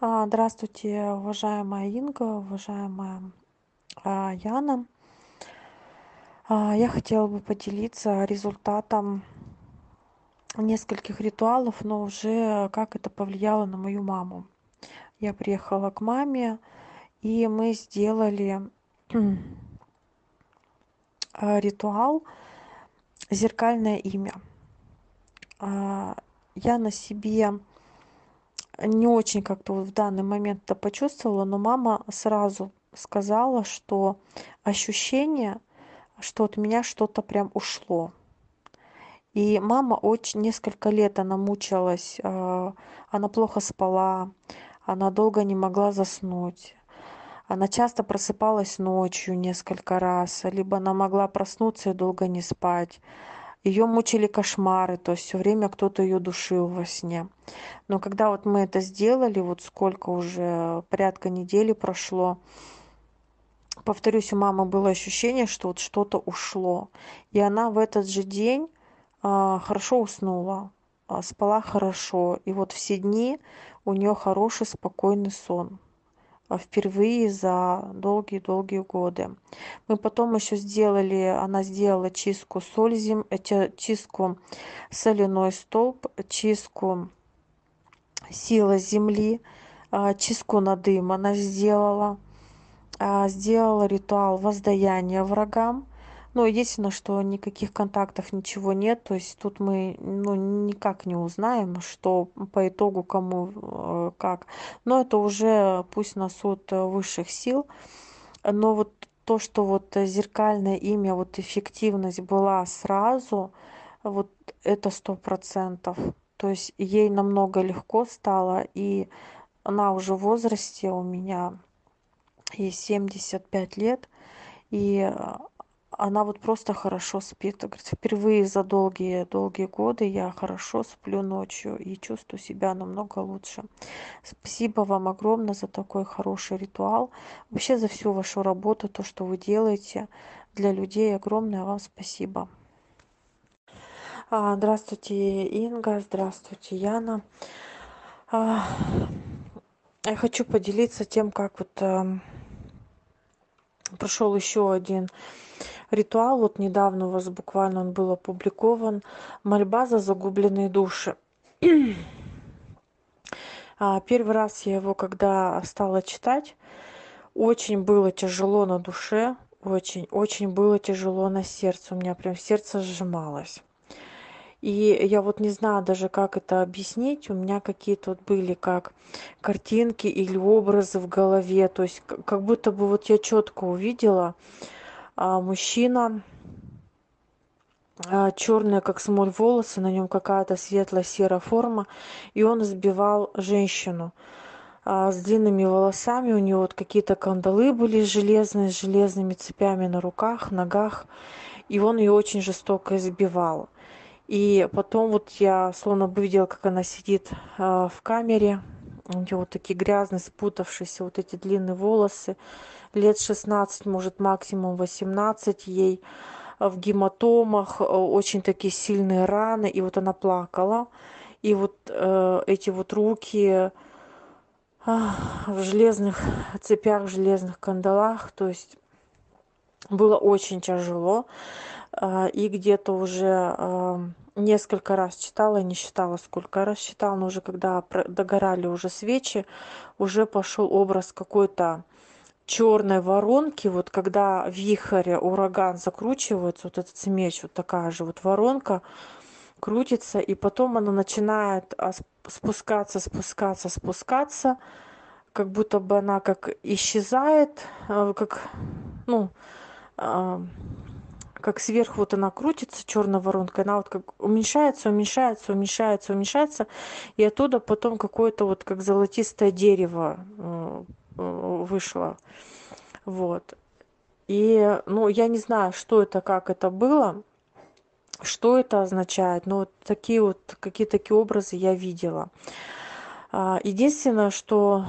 А, Здравствуйте, уважаемая Инга, уважаемая а, Яна. А, Я хотела бы поделиться результатом нескольких ритуалов, но уже как это повлияло на мою маму. Я приехала к маме, и мы сделали ритуал «Зеркальное имя». Я на себе не очень как-то в данный момент это почувствовала, но мама сразу сказала, что ощущение, что от меня что-то прям ушло. И мама очень несколько лет она мучилась, а, она плохо спала, она долго не могла заснуть. Она часто просыпалась ночью несколько раз, либо она могла проснуться и долго не спать. Ее мучили кошмары, то есть все время кто-то ее душил во сне. Но когда вот мы это сделали, вот сколько уже, порядка недели прошло, повторюсь, у мамы было ощущение, что вот что-то ушло. И она в этот же день а, хорошо уснула, а, спала хорошо. И вот все дни у нее хороший, спокойный сон. А, впервые за долгие-долгие годы. Мы потом еще сделали, она сделала чистку соль, зем, чистку соляной столб, чистку сила земли, а, чистку на дым она сделала, а, сделала ритуал воздаяния врагам, ну, единственное, что никаких контактов, ничего нет. То есть тут мы ну, никак не узнаем, что по итогу кому э, как. Но это уже пусть на суд высших сил. Но вот то, что вот зеркальное имя, вот эффективность была сразу, вот это сто процентов. То есть ей намного легко стало, и она уже в возрасте у меня ей 75 лет, и она вот просто хорошо спит. Говорит, впервые за долгие-долгие годы я хорошо сплю ночью и чувствую себя намного лучше. Спасибо вам огромное за такой хороший ритуал. Вообще за всю вашу работу, то, что вы делаете для людей. Огромное вам спасибо. А, здравствуйте, Инга. Здравствуйте, Яна. А, я хочу поделиться тем, как вот эм, прошел еще один ритуал. Вот недавно у вас буквально он был опубликован. Мольба за загубленные души. А, первый раз я его когда стала читать очень было тяжело на душе очень очень было тяжело на сердце. У меня прям сердце сжималось. И я вот не знаю даже как это объяснить. У меня какие-то вот были как картинки или образы в голове. То есть как будто бы вот я четко увидела мужчина. А, черные как смоль волосы на нем какая-то светло серая форма и он избивал женщину. А, с длинными волосами у него вот какие-то кандалы были железные с железными цепями на руках ногах и он ее очень жестоко избивал. И потом вот я словно бы видела как она сидит в камере. У нее вот такие грязные спутавшиеся вот эти длинные волосы лет шестнадцать может максимум восемнадцать ей в гематомах очень такие сильные раны и вот она плакала. И вот э, эти вот руки в железных цепях в железных кандалах. То есть было очень тяжело. И где-то уже несколько раз читала не считала сколько раз читала но уже когда догорали уже свечи уже пошел образ какой-то черной воронки вот когда вихрь ураган закручивается вот этот меч вот такая же вот воронка крутится и потом она начинает спускаться спускаться спускаться как будто бы она как исчезает как ну как сверху вот она крутится черная воронка она вот как уменьшается уменьшается уменьшается уменьшается и оттуда потом какое-то вот как золотистое дерево вышло вот. И ну я не знаю что это как это было что это означает но вот такие вот какие такие образы я видела. Единственное что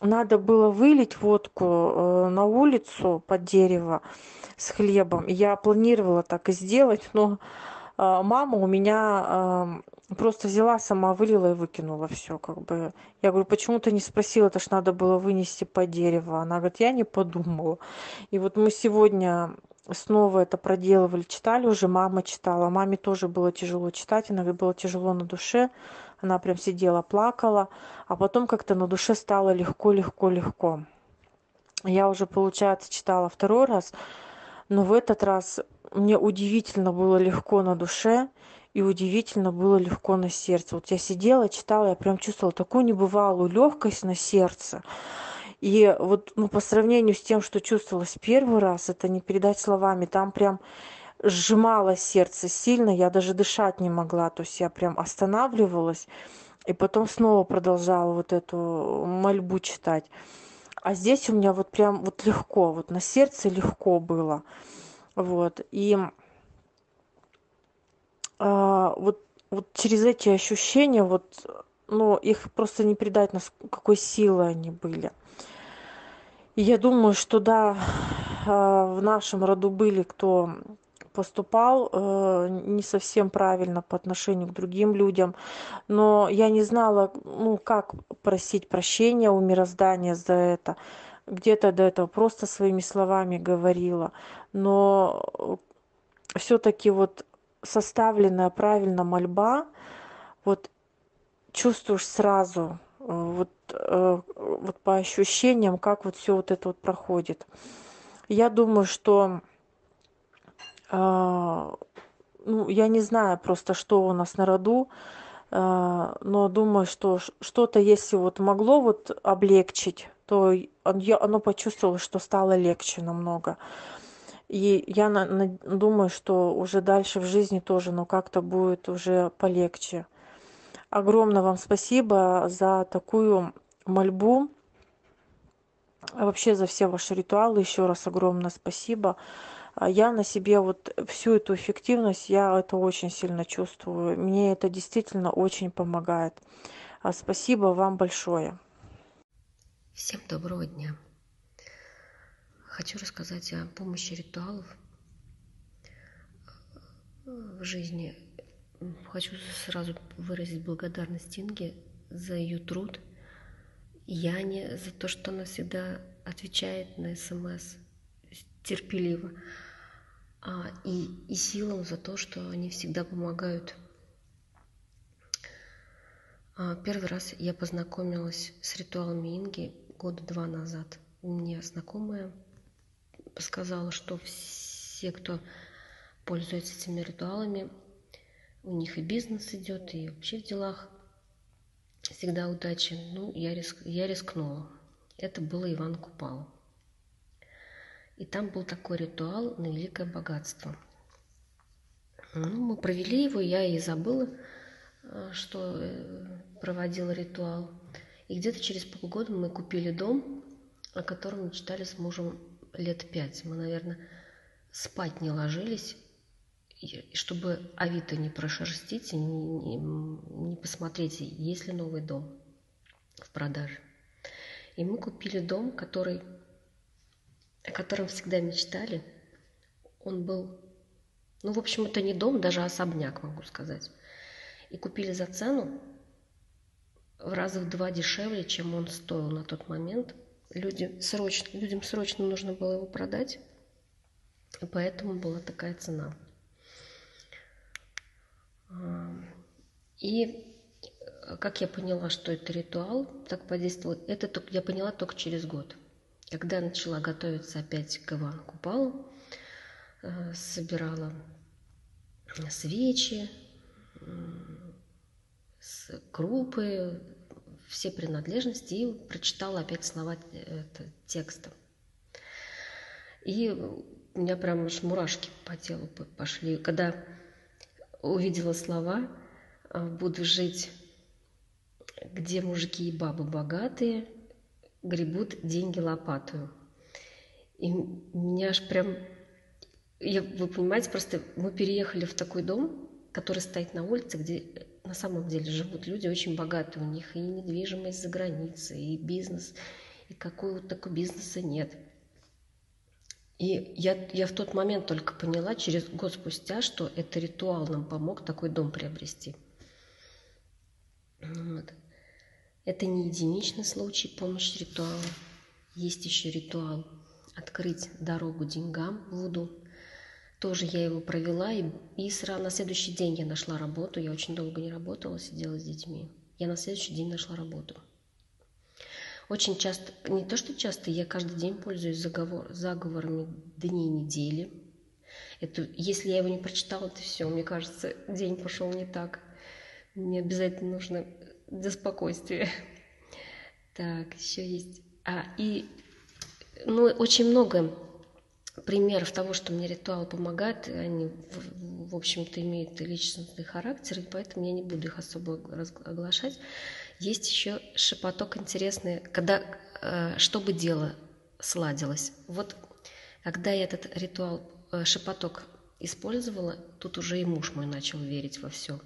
надо было вылить водку на улицу под дерево с хлебом. Я планировала так и сделать но мама у меня просто взяла сама вылила и выкинула все как бы. Я говорю почему ты не спросила? Это ж надо было вынести под дерево она говорит я не подумала и вот мы сегодня снова это проделывали читали уже мама читала. Маме тоже было тяжело читать она говорит было тяжело на душе она прям сидела плакала. А потом как-то на душе стало легко легко легко. Я уже получается читала второй раз но в этот раз мне удивительно было легко на душе и удивительно было легко на сердце. Вот я сидела, читала, я прям чувствовала такую небывалую легкость на сердце. И вот ну, по сравнению с тем, что чувствовалось первый раз, это не передать словами, там прям сжимало сердце сильно, я даже дышать не могла, то есть я прям останавливалась и потом снова продолжала вот эту мольбу читать. А здесь у меня вот прям вот легко, вот на сердце легко было. Вот. И вот вот через эти ощущения вот ну их просто не передать нас какой силы они были. И я думаю что да а, в нашем роду были кто поступал э, не совсем правильно по отношению к другим людям. Но я не знала ну как просить прощения у мироздания за это. Где-то до этого просто своими словами говорила. Но все-таки вот составленная правильно мольба вот чувствуешь сразу э, вот э, вот по ощущениям как вот все вот это вот проходит. Я думаю что а, ну я не знаю просто что у нас на роду но думаю что что-то если вот могло вот облегчить то оно почувствовало что стало легче намного и я на, на, думаю, что уже дальше в жизни тоже, ну, как-то будет уже полегче. Огромное вам спасибо за такую мольбу, вообще за все ваши ритуалы. Еще раз огромное спасибо. А я на себе вот всю эту эффективность, я это очень сильно чувствую. Мне это действительно очень помогает. А спасибо вам большое. Всем доброго дня. Хочу рассказать о помощи ритуалов в жизни. Хочу сразу выразить благодарность Инге за ее труд, Яне за то, что она всегда отвечает на смс терпеливо, а, и, и силам за то, что они всегда помогают. А, первый раз я познакомилась с ритуалами Инги года два назад. Мне знакомая сказала, что все, кто пользуется этими ритуалами, у них и бизнес идет, и вообще в делах всегда удачи. Ну, я, риск, я рискнула. Это было Иван Купал. И там был такой ритуал на великое богатство. Ну, мы провели его, я и забыла, э, что э, проводила ритуал. И где-то через полгода мы купили дом, о котором мечтали с мужем лет пять. Мы, наверное, спать не ложились, чтобы Авито не прошерстить и не, не посмотреть, есть ли новый дом в продаже. И мы купили дом, который, о котором всегда мечтали. Он был, ну, в общем, это не дом, даже особняк, могу сказать. И купили за цену в раза в два дешевле, чем он стоил на тот момент – люди срочно, людям срочно нужно было его продать, и поэтому была такая цена. И как я поняла, что это ритуал, так подействовал, это я поняла только через год. Когда начала готовиться опять к Ивану Купалу, э, собирала свечи, крупы, все принадлежности и прочитала опять слова э, текста. И у меня прям аж мурашки по телу пошли. Когда увидела слова «А, «Буду жить, где мужики и бабы богатые, гребут деньги лопатую». И меня аж прям... Я, вы понимаете, просто мы переехали в такой дом, который стоит на улице, где на самом деле живут люди очень богатые, у них и недвижимость за границей, и бизнес, и какой вот такой бизнеса нет. И я, я в тот момент только поняла, через год спустя, что это ритуал нам помог такой дом приобрести. Вот. Это не единичный случай помощи ритуала. Есть еще ритуал открыть дорогу деньгам Вуду. Тоже я его провела, и, и сразу на следующий день я нашла работу. Я очень долго не работала, сидела с детьми. Я на следующий день нашла работу. Очень часто, не то что часто, я каждый день пользуюсь заговор, заговорами дней недели. Это, если я его не прочитала, то все, мне кажется, день пошел не так. Мне обязательно нужно для спокойствия. Так, еще есть. А, и ну, очень много примеров того, что мне ритуал помогает, они, в, в общем-то, имеют личностный характер, и поэтому я не буду их особо оглашать. Есть еще шепоток интересный, когда, э, чтобы дело сладилось. Вот когда я этот ритуал, э, шепоток использовала, тут уже и муж мой начал верить во все.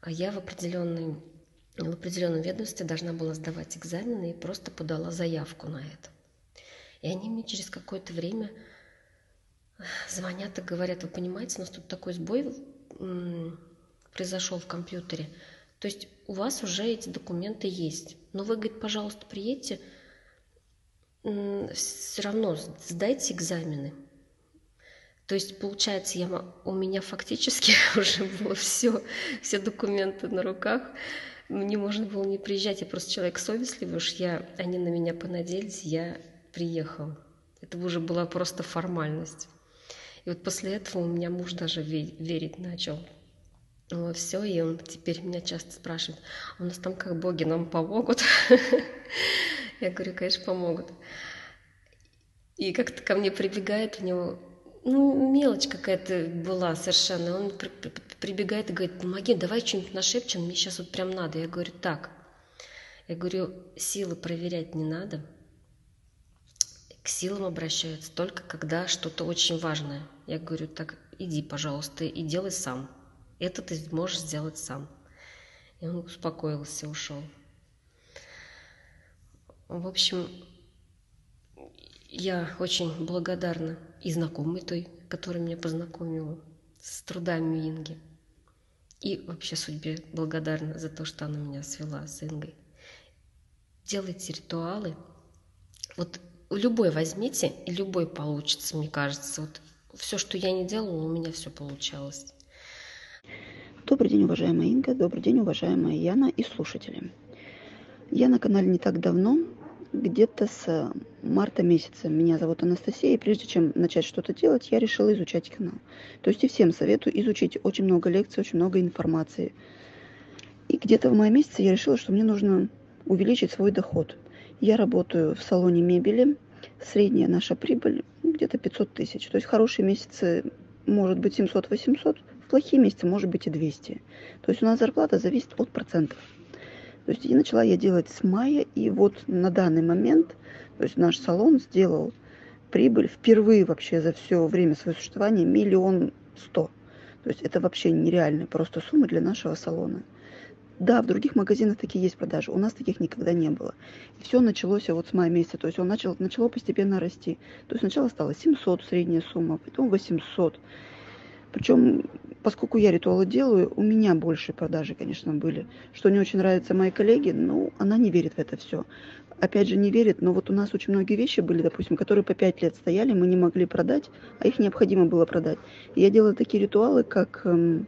А я в определенной в определенном ведомстве должна была сдавать экзамены и просто подала заявку на это. И они мне через какое-то время звонят и говорят, вы понимаете, у нас тут такой сбой произошел в компьютере. То есть у вас уже эти документы есть. Но вы, говорит, пожалуйста, приедьте, все равно сдайте экзамены. То есть, получается, я, у меня фактически уже было все, все документы на руках. Мне можно было не приезжать, я просто человек совестливый, уж я, они на меня понадеялись, я приехал. Это уже была просто формальность. И вот после этого у меня муж даже верить начал во все, и он теперь меня часто спрашивает, «А у нас там как боги нам помогут? Я говорю, конечно, помогут. И как-то ко мне прибегает, у него, ну, мелочь какая-то была совершенно. Он при, при, прибегает и говорит, помоги, давай что-нибудь нашепчем, мне сейчас вот прям надо. Я говорю, так. Я говорю, силы проверять не надо – к силам обращаются только когда что-то очень важное. Я говорю, так иди, пожалуйста, и делай сам. Это ты можешь сделать сам. И он успокоился, ушел. В общем, я очень благодарна и знакомой той, которая меня познакомила с трудами Инги. И вообще судьбе благодарна за то, что она меня свела с Ингой. Делайте ритуалы. Вот любой возьмите, любой получится, мне кажется. Вот все, что я не делала, у меня все получалось. Добрый день, уважаемая Инга, добрый день, уважаемая Яна и слушатели. Я на канале не так давно, где-то с марта месяца. Меня зовут Анастасия, и прежде чем начать что-то делать, я решила изучать канал. То есть и всем советую изучить очень много лекций, очень много информации. И где-то в мае месяце я решила, что мне нужно увеличить свой доход. Я работаю в салоне мебели. Средняя наша прибыль где-то 500 тысяч. То есть хорошие месяцы может быть 700-800, в плохие месяцы может быть и 200. То есть у нас зарплата зависит от процентов. То есть и начала я делать с мая, и вот на данный момент, то есть наш салон сделал прибыль впервые вообще за все время своего существования миллион сто. То есть это вообще нереальная просто сумма для нашего салона. Да, в других магазинах такие есть продажи. У нас таких никогда не было. И все началось вот с мая месяца. То есть он начал, начало постепенно расти. То есть сначала стало 700 средняя сумма, потом 800. Причем, поскольку я ритуалы делаю, у меня больше продажи, конечно, были. Что не очень нравится моей коллеге, ну, она не верит в это все. Опять же, не верит, но вот у нас очень многие вещи были, допустим, которые по 5 лет стояли, мы не могли продать, а их необходимо было продать. И я делала такие ритуалы, как эм,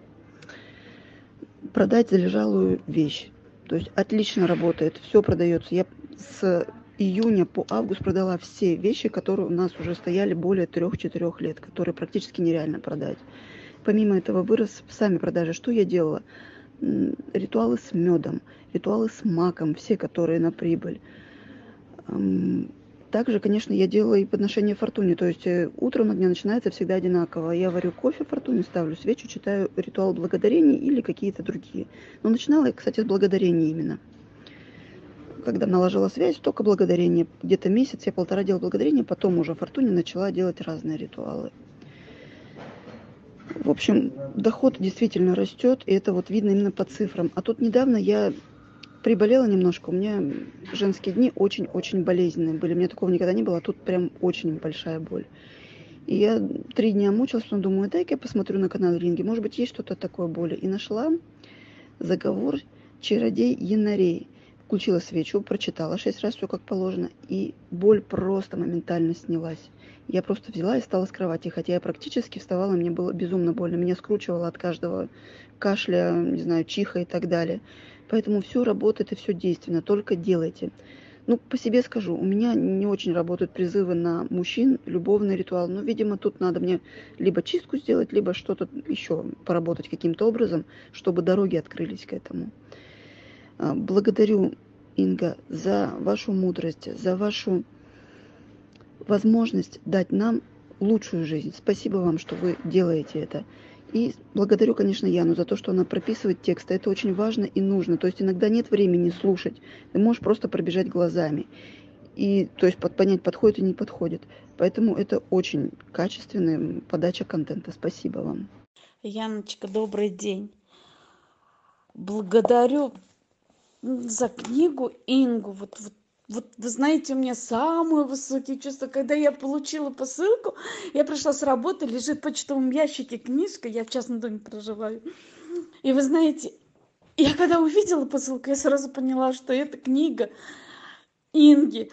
продать залежалую вещь. То есть отлично работает, все продается. Я с июня по август продала все вещи, которые у нас уже стояли более 3-4 лет, которые практически нереально продать. Помимо этого вырос сами продажи. Что я делала? Ритуалы с медом, ритуалы с маком, все, которые на прибыль также, конечно, я делаю и подношение фортуне. То есть э, утром у меня начинается всегда одинаково. Я варю кофе фортуне, ставлю свечу, читаю ритуал благодарения или какие-то другие. Но начинала я, кстати, с благодарения именно. Когда наложила связь, только благодарение. Где-то месяц я полтора делала благодарение, потом уже фортуне начала делать разные ритуалы. В общем, доход действительно растет, и это вот видно именно по цифрам. А тут недавно я приболела немножко. У меня женские дни очень-очень болезненные были. У меня такого никогда не было, а тут прям очень большая боль. И я три дня мучилась, потом думаю, дай-ка я посмотрю на канал Ринги. Может быть, есть что-то такое боли. И нашла заговор чародей Янарей. Включила свечу, прочитала шесть раз все как положено, и боль просто моментально снялась. Я просто взяла и встала с кровати, хотя я практически вставала, мне было безумно больно. Меня скручивало от каждого кашля, не знаю, чиха и так далее. Поэтому все работает и все действенно, только делайте. Ну, по себе скажу, у меня не очень работают призывы на мужчин, любовный ритуал. Но, видимо, тут надо мне либо чистку сделать, либо что-то еще поработать каким-то образом, чтобы дороги открылись к этому. А, благодарю, Инга, за вашу мудрость, за вашу возможность дать нам лучшую жизнь. Спасибо вам, что вы делаете это. И благодарю, конечно, Яну за то, что она прописывает тексты. Это очень важно и нужно. То есть иногда нет времени слушать. Ты можешь просто пробежать глазами. И то есть понять, подходит и не подходит. Поэтому это очень качественная подача контента. Спасибо вам. Яночка, добрый день. Благодарю за книгу Ингу. Вот, вот вот вы знаете, у меня самые высокие чувства. Когда я получила посылку, я пришла с работы, лежит в почтовом ящике книжка, я в частном доме проживаю. И вы знаете, я когда увидела посылку, я сразу поняла, что это книга Инги.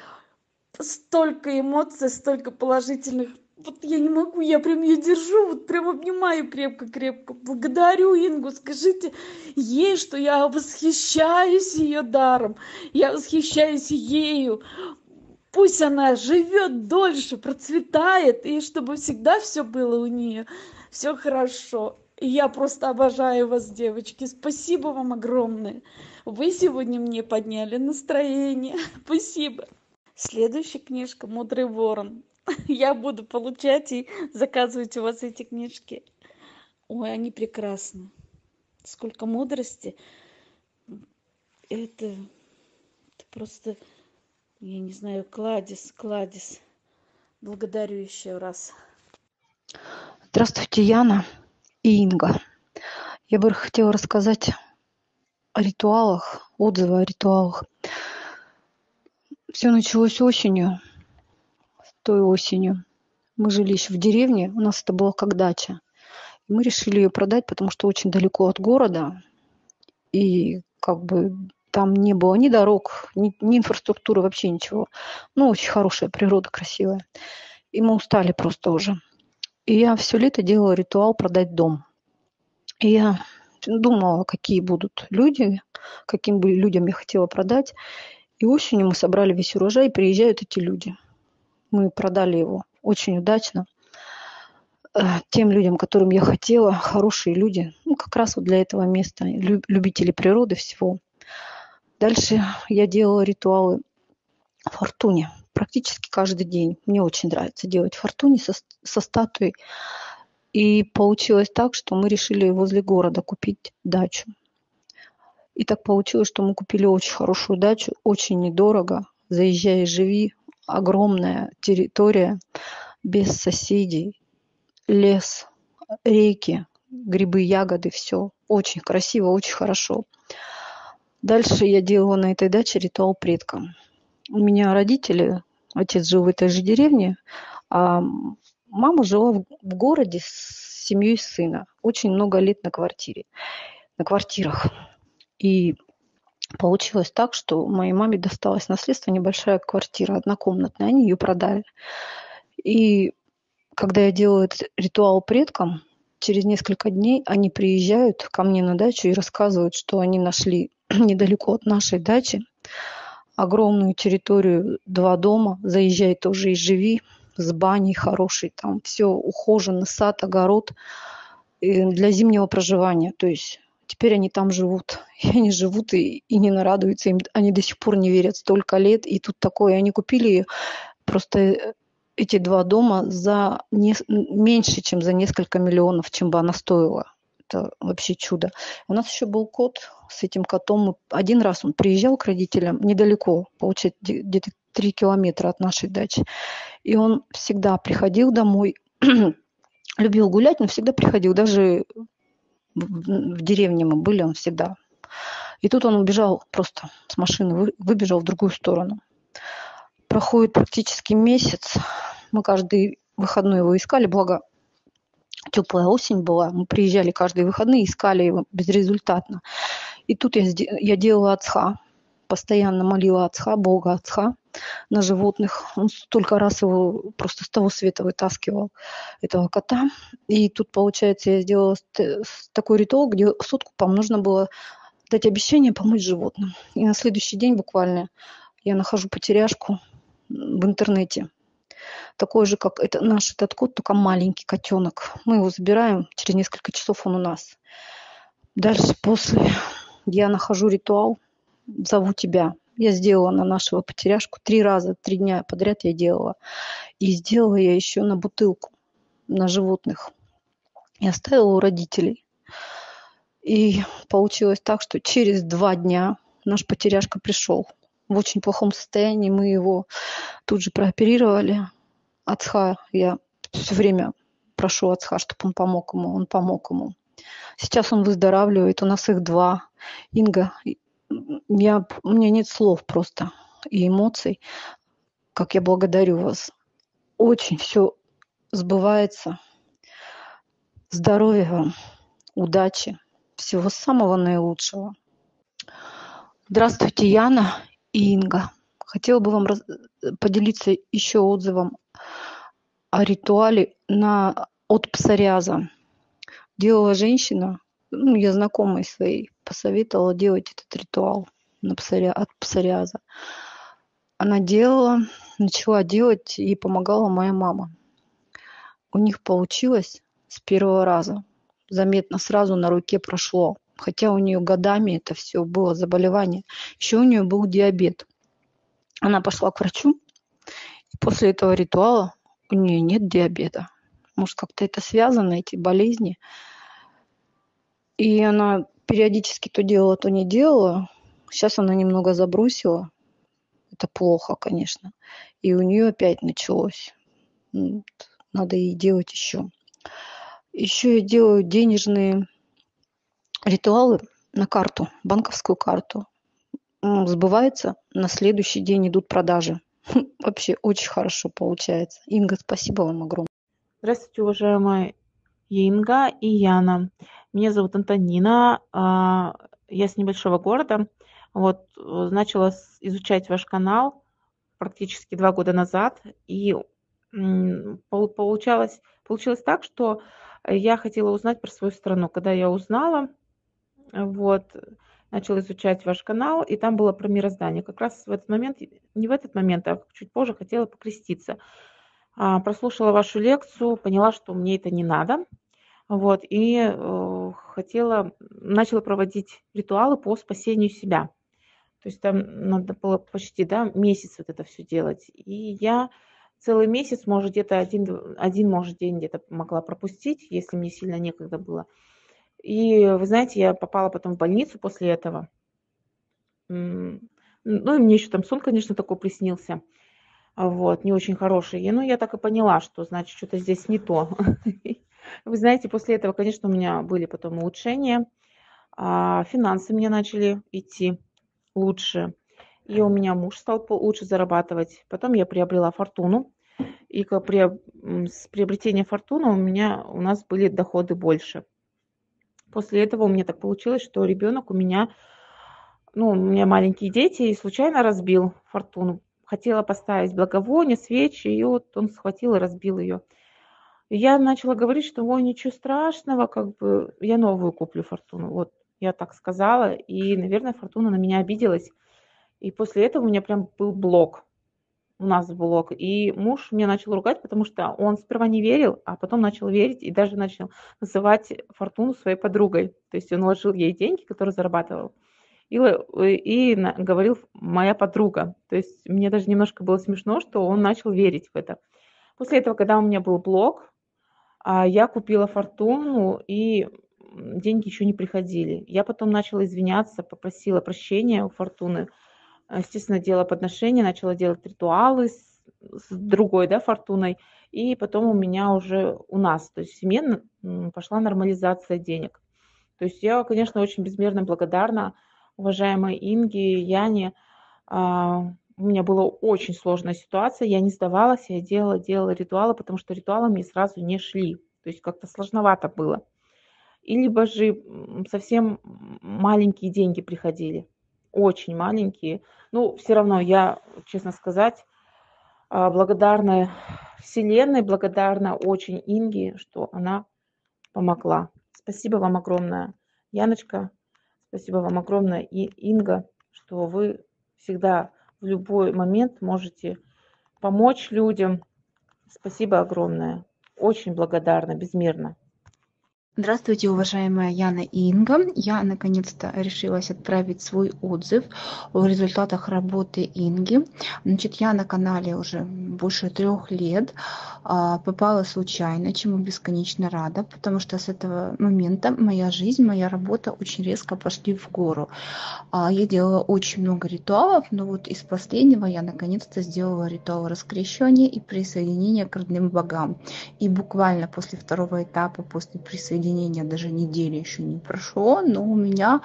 Столько эмоций, столько положительных вот я не могу, я прям ее держу, вот прям обнимаю крепко-крепко. Благодарю Ингу, скажите ей, что я восхищаюсь ее даром, я восхищаюсь ею. Пусть она живет дольше, процветает, и чтобы всегда все было у нее, все хорошо. Я просто обожаю вас, девочки. Спасибо вам огромное. Вы сегодня мне подняли настроение. Спасибо. Следующая книжка «Мудрый ворон». я буду получать и заказывать у вас эти книжки. Ой, они прекрасны. Сколько мудрости. Это, это просто, я не знаю, кладезь, кладезь. Благодарю еще раз. Здравствуйте, Яна и Инга. Я бы хотела рассказать о ритуалах, отзывы о ритуалах. Все началось осенью той осенью. Мы жили еще в деревне, у нас это было как дача. мы решили ее продать, потому что очень далеко от города. И как бы там не было ни дорог, ни, ни инфраструктуры, вообще ничего. Ну, очень хорошая природа, красивая. И мы устали просто уже. И я все лето делала ритуал продать дом. И я думала, какие будут люди, каким бы людям я хотела продать. И осенью мы собрали весь урожай, и приезжают эти люди – мы продали его очень удачно э, тем людям, которым я хотела, хорошие люди, ну, как раз вот для этого места, любители природы всего. Дальше я делала ритуалы фортуне практически каждый день. Мне очень нравится делать фортуне со, со статуей. И получилось так, что мы решили возле города купить дачу. И так получилось, что мы купили очень хорошую дачу, очень недорого. Заезжай живи, огромная территория без соседей, лес, реки, грибы, ягоды, все очень красиво, очень хорошо. Дальше я делала на этой даче ритуал предкам. У меня родители, отец жил в этой же деревне, а мама жила в, городе с семьей сына. Очень много лет на квартире, на квартирах. И Получилось так, что моей маме досталось наследство небольшая квартира однокомнатная, они ее продали. И когда я делаю этот ритуал предкам, через несколько дней они приезжают ко мне на дачу и рассказывают, что они нашли недалеко от нашей дачи огромную территорию, два дома, заезжай тоже и живи, с баней хорошей, там все ухожено, сад, огород для зимнего проживания. То есть теперь они там живут. И они живут и, и не нарадуются. Им, они до сих пор не верят столько лет. И тут такое. Они купили просто э, эти два дома за не, меньше, чем за несколько миллионов, чем бы она стоила. Это вообще чудо. У нас еще был кот с этим котом. Один раз он приезжал к родителям недалеко, получается, где-то три километра от нашей дачи. И он всегда приходил домой, любил гулять, но всегда приходил. Даже в деревне мы были, он всегда. И тут он убежал просто с машины, выбежал в другую сторону. Проходит практически месяц. Мы каждый выходной его искали, благо теплая осень была. Мы приезжали каждые выходные, искали его безрезультатно. И тут я, я делала ацха, постоянно молила отца, Бога отца на животных. Он столько раз его просто с того света вытаскивал, этого кота. И тут, получается, я сделала такой ритуал, где соткупам нужно было дать обещание помочь животным. И на следующий день буквально я нахожу потеряшку в интернете. Такой же, как это, наш этот кот, только маленький котенок. Мы его забираем, через несколько часов он у нас. Дальше после я нахожу ритуал, зову тебя. Я сделала на нашего потеряшку три раза, три дня подряд я делала. И сделала я еще на бутылку, на животных. И оставила у родителей. И получилось так, что через два дня наш потеряшка пришел. В очень плохом состоянии мы его тут же прооперировали. Ацха я все время прошу Ацха, чтобы он помог ему. Он помог ему. Сейчас он выздоравливает. У нас их два. Инга я, у меня нет слов просто и эмоций, как я благодарю вас. Очень все сбывается. Здоровья вам, удачи, всего самого наилучшего. Здравствуйте, Яна и Инга. Хотела бы вам раз... поделиться еще отзывом о ритуале на... от псориаза. Делала женщина, ну, я знакомой своей посоветовала делать этот ритуал на псори... от псориаза. Она делала, начала делать и помогала моя мама. У них получилось с первого раза. Заметно сразу на руке прошло. Хотя у нее годами это все было заболевание. Еще у нее был диабет. Она пошла к врачу. И после этого ритуала у нее нет диабета. Может, как-то это связано, эти болезни. И она периодически то делала, то не делала. Сейчас она немного забросила. Это плохо, конечно. И у нее опять началось. Надо ей делать еще. Еще я делаю денежные ритуалы на карту, банковскую карту. Сбывается, на следующий день идут продажи. Вообще очень хорошо получается. Инга, спасибо вам огромное. Здравствуйте, уважаемая Инга и Яна. Меня зовут Антонина, а, я с небольшого города. Вот, начала изучать ваш канал практически два года назад, и получалось, получилось так, что я хотела узнать про свою страну. Когда я узнала, вот, начала изучать ваш канал, и там было про мироздание. Как раз в этот момент, не в этот момент, а чуть позже хотела покреститься. А, прослушала вашу лекцию, поняла, что мне это не надо. Вот, и э, хотела, начала проводить ритуалы по спасению себя. То есть там надо было почти да, месяц вот это все делать. И я целый месяц, может, где-то один, один, может, день где-то могла пропустить, если мне сильно некогда было. И, вы знаете, я попала потом в больницу после этого. Ну, и мне еще там сон, конечно, такой приснился вот, не очень хорошие. Ну, я так и поняла, что, значит, что-то здесь не то. Вы знаете, после этого, конечно, у меня были потом улучшения. А, финансы мне начали идти лучше. И у меня муж стал лучше зарабатывать. Потом я приобрела фортуну. И с приобретением фортуны у меня у нас были доходы больше. После этого у меня так получилось, что ребенок у меня, ну, у меня маленькие дети, и случайно разбил фортуну хотела поставить благовоние, свечи, и вот он схватил и разбил ее. Я начала говорить, что ой, ничего страшного, как бы я новую куплю фортуну. Вот я так сказала, и, наверное, фортуна на меня обиделась. И после этого у меня прям был блок. У нас блок. И муж меня начал ругать, потому что он сперва не верил, а потом начал верить и даже начал называть фортуну своей подругой. То есть он вложил ей деньги, которые зарабатывал и, и говорил моя подруга. То есть мне даже немножко было смешно, что он начал верить в это. После этого, когда у меня был блог, а, я купила фортуну, и деньги еще не приходили. Я потом начала извиняться, попросила прощения у фортуны. Естественно, делала подношения, начала делать ритуалы с, с другой да, фортуной. И потом у меня уже у нас, то есть в семье пошла нормализация денег. То есть я, конечно, очень безмерно благодарна уважаемой Инге, Яне. А, у меня была очень сложная ситуация, я не сдавалась, я делала, делала ритуалы, потому что ритуалы мне сразу не шли. То есть как-то сложновато было. и либо же совсем маленькие деньги приходили, очень маленькие. Ну, все равно я, честно сказать, а, благодарна Вселенной, благодарна очень Инге, что она помогла. Спасибо вам огромное, Яночка, спасибо вам огромное, и Инга, что вы всегда в любой момент можете помочь людям. Спасибо огромное. Очень благодарна, безмерно. Здравствуйте, уважаемая Яна и Инга. Я наконец-то решилась отправить свой отзыв о результатах работы Инги. Значит, я на канале уже больше трех лет а, попала случайно, чему бесконечно рада, потому что с этого момента моя жизнь, моя работа очень резко пошли в гору. А, я делала очень много ритуалов, но вот из последнего я наконец-то сделала ритуал раскрещения и присоединения к родным богам. И буквально после второго этапа, после присоединения объединения даже недели еще не прошло, но у меня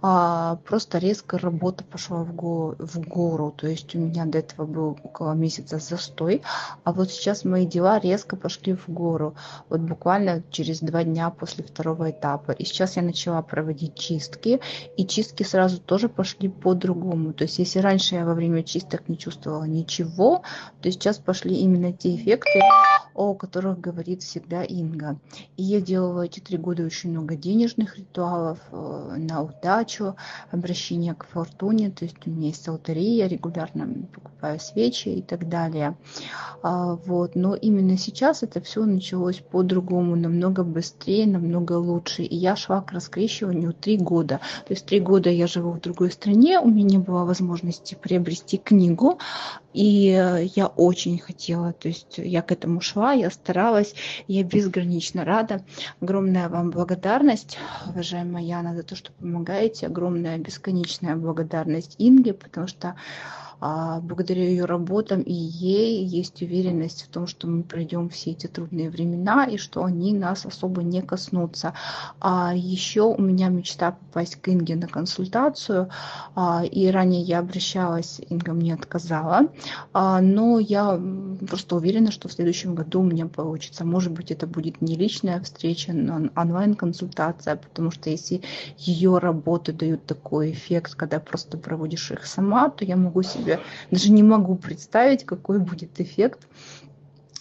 а, просто резко работа пошла в, го, в гору. То есть у меня до этого был около месяца застой, а вот сейчас мои дела резко пошли в гору. Вот буквально через два дня после второго этапа. И сейчас я начала проводить чистки, и чистки сразу тоже пошли по-другому. То есть если раньше я во время чисток не чувствовала ничего, то сейчас пошли именно те эффекты, о которых говорит всегда Инга. И я делала эти три года очень много денежных ритуалов э, на удачу, обращение к фортуне, то есть у меня есть алтари, я регулярно покупаю свечи и так далее. А, вот. Но именно сейчас это все началось по-другому, намного быстрее, намного лучше. И я шла к раскрещиванию три года. То есть три года я живу в другой стране, у меня не было возможности приобрести книгу, и э, я очень хотела, то есть я к этому шла, я старалась, я безгранично рада. Огромная вам благодарность, уважаемая Яна, за то, что помогаете. Огромная бесконечная благодарность Инге, потому что благодаря ее работам и ей есть уверенность в том, что мы пройдем все эти трудные времена и что они нас особо не коснутся. А еще у меня мечта попасть к Инге на консультацию, а, и ранее я обращалась, Инга мне отказала, а, но я просто уверена, что в следующем году у меня получится. Может быть, это будет не личная встреча, но онлайн-консультация, потому что если ее работы дают такой эффект, когда просто проводишь их сама, то я могу себе себе даже не могу представить, какой будет эффект,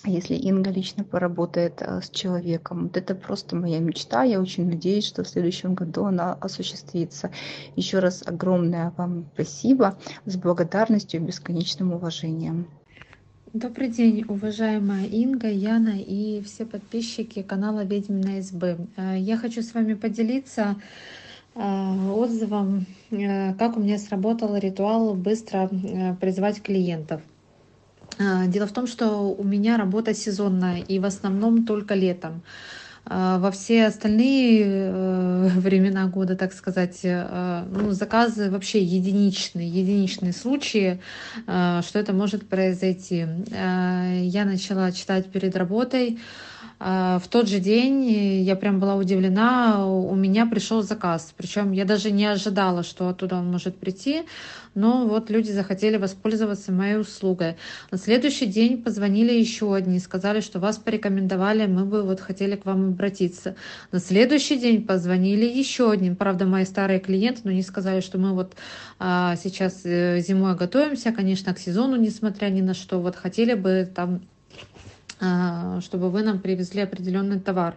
если Инга лично поработает э, с человеком. Вот это просто моя мечта. Я очень надеюсь, что в следующем году она осуществится. Еще раз огромное вам спасибо с благодарностью и бесконечным уважением. Добрый день, уважаемая Инга, Яна и все подписчики канала Ведьмина СБ. Э, я хочу с вами поделиться отзывам, э, как у меня сработал ритуал быстро э, призвать клиентов. Дело в том, что у меня работа сезонная и в основном только летом. Во все остальные времена года, так сказать, ну, заказы вообще единичные, единичные случаи, что это может произойти. Я начала читать перед работой, в тот же день я прям была удивлена, у меня пришел заказ. Причем я даже не ожидала, что оттуда он может прийти. Но вот люди захотели воспользоваться моей услугой. На следующий день позвонили еще одни, сказали, что вас порекомендовали, мы бы вот хотели к вам обратиться. На следующий день позвонили еще одним, правда, мои старые клиенты, но не сказали, что мы вот а, сейчас э, зимой готовимся, конечно, к сезону, несмотря ни на что, вот хотели бы там а, чтобы вы нам привезли определенный товар.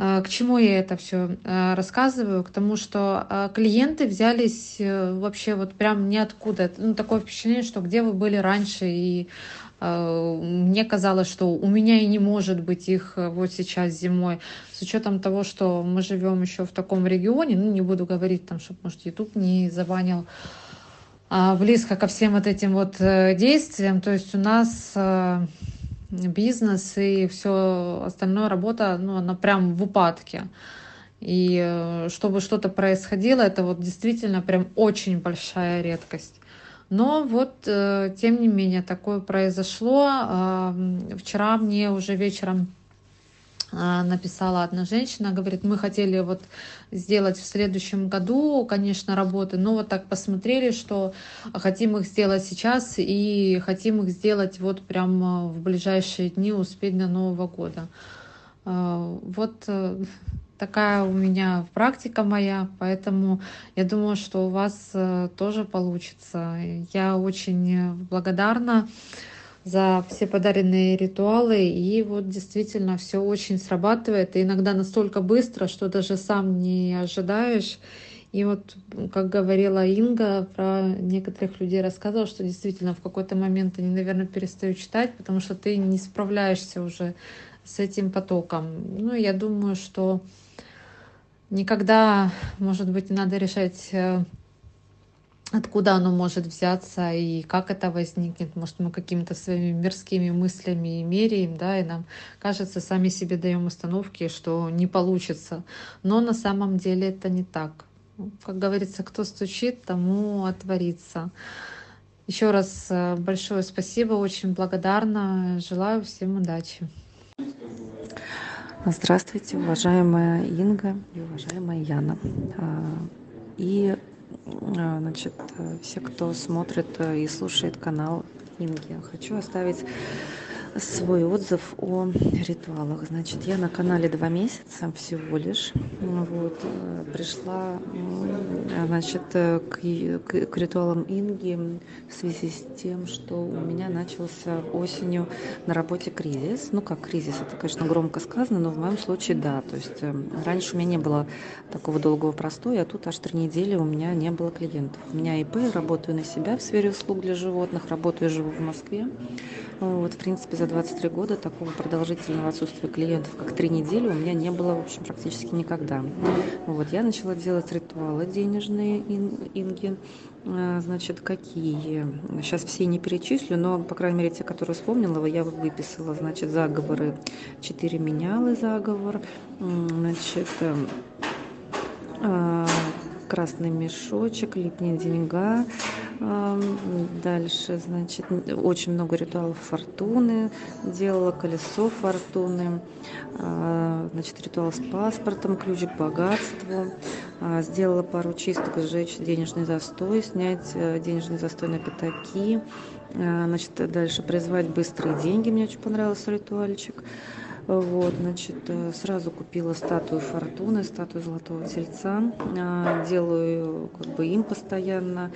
А, к чему я это все а, рассказываю? К тому, что клиенты взялись э, вообще вот прям ниоткуда. Ну, такое впечатление, что где вы были раньше, и мне казалось, что у меня и не может быть их э, вот сейчас зимой. С учетом того, что мы живем еще в таком регионе, ну, не буду говорить там, чтобы, может, YouTube не заванил близко ко всем вот этим вот э, действиям. То есть у нас бизнес и все остальное работа, ну, она прям в упадке. И э, чтобы что-то происходило, это вот действительно прям очень большая редкость. Но вот, э, тем не менее, такое произошло. Вчера мне уже вечером а, написала одна женщина, говорит, мы хотели вот сделать в следующем году, конечно, работы, но вот так посмотрели, что хотим их сделать сейчас и хотим их сделать вот прямо в ближайшие дни, успеть до Нового года. Вот такая у меня практика моя, поэтому я думаю, что у вас тоже получится. Я очень благодарна за все подаренные ритуалы. И вот действительно все очень срабатывает. И иногда настолько быстро, что даже сам не ожидаешь. И вот, как говорила Инга, про некоторых людей рассказывала, что действительно в какой-то момент они, наверное, перестают читать, потому что ты не справляешься уже с этим потоком. Ну, я думаю, что никогда, может быть, не надо решать э, откуда оно может взяться и как это возникнет. Может, мы какими-то своими мирскими мыслями и меряем, да, и нам кажется, сами себе даем установки, что не получится. Но на самом деле это не так. Как говорится, кто стучит, тому отворится. Еще раз э, большое спасибо, очень благодарна. Желаю всем удачи. Здравствуйте, уважаемая Инга и уважаемая Яна. А, и значит, э, все, кто смотрит э, и слушает канал Инги, хочу оставить свой отзыв о ритуалах. Значит, я на канале два месяца всего лишь. Вот, э, пришла значит, к, к, к ритуалам Инги в связи с тем, что у меня начался осенью на работе кризис. Ну, как кризис, это, конечно, громко сказано, но в моем случае да. То есть э, раньше у меня не было такого долгого простоя, а тут аж три недели у меня не было клиентов. У меня ИП, работаю на себя в сфере услуг для животных, работаю и в Москве. Вот, в принципе, за 23 года такого продолжительного отсутствия клиентов, как три недели, у меня не было, в общем, практически никогда. Вот, я начала делать ритуалы денежные, инги, а, значит, какие? Сейчас все не перечислю, но, по крайней мере, те, которые вспомнила, я выписала, значит, заговоры, четыре менялы заговор, значит, эм, а, красный мешочек, липни деньга, Дальше, значит, очень много ритуалов фортуны делала, колесо фортуны, а, значит, ритуал с паспортом, ключ к богатству. А, сделала пару чисток, сжечь денежный застой, снять э, денежный застой на пятаки. А, значит, дальше призвать быстрые деньги, мне очень понравился ритуальчик. Вот, значит, э, сразу купила статую Фортуны, статую Золотого Тельца. А, делаю как бы им постоянно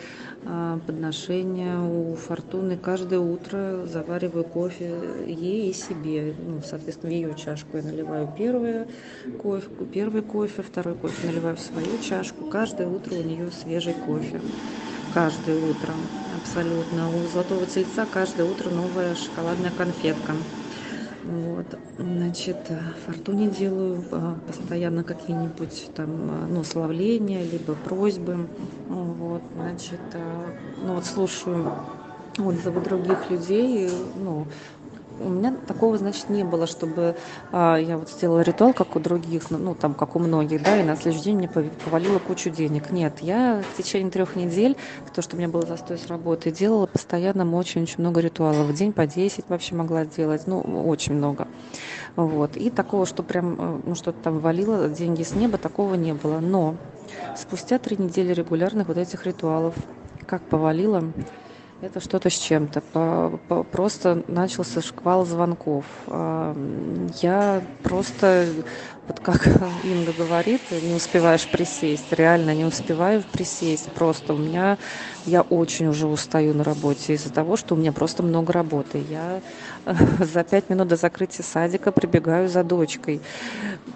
а, подношения у Фортуны. Каждое утро завариваю кофе ей и себе. Ну, соответственно, в ее чашку я наливаю первое кофе, первый кофе, второй кофе наливаю в свою чашку. Каждое утро у нее свежий кофе. Каждое утро, абсолютно. У Золотого Тельца каждое утро новая шоколадная конфетка. Вот, значит, фортуне делаю а, постоянно какие-нибудь там, а, ну, славления, либо просьбы. Вот, значит, ну, вот слушаю отзывы других людей, ну, у меня такого, значит, не было, чтобы а, я вот сделала ритуал, как у других, ну, ну, там, как у многих, да, и на следующий день мне повалило кучу денег. Нет, я в течение трех недель, то, что у меня было застой с работы, делала постоянно очень-очень много ритуалов. В день по 10 вообще могла делать, ну, очень много. Вот. И такого, что прям, э, ну, что-то там валило деньги с неба, такого не было. Но спустя три недели регулярных вот этих ритуалов, как повалило, это что-то с чем-то. Просто начался шквал звонков. А, я просто, вот как Инга говорит, не успеваешь присесть. Реально не успеваю присесть. Просто у меня, я очень уже устаю на работе из-за того, что у меня просто много работы. Я за пять минут до закрытия садика прибегаю за дочкой.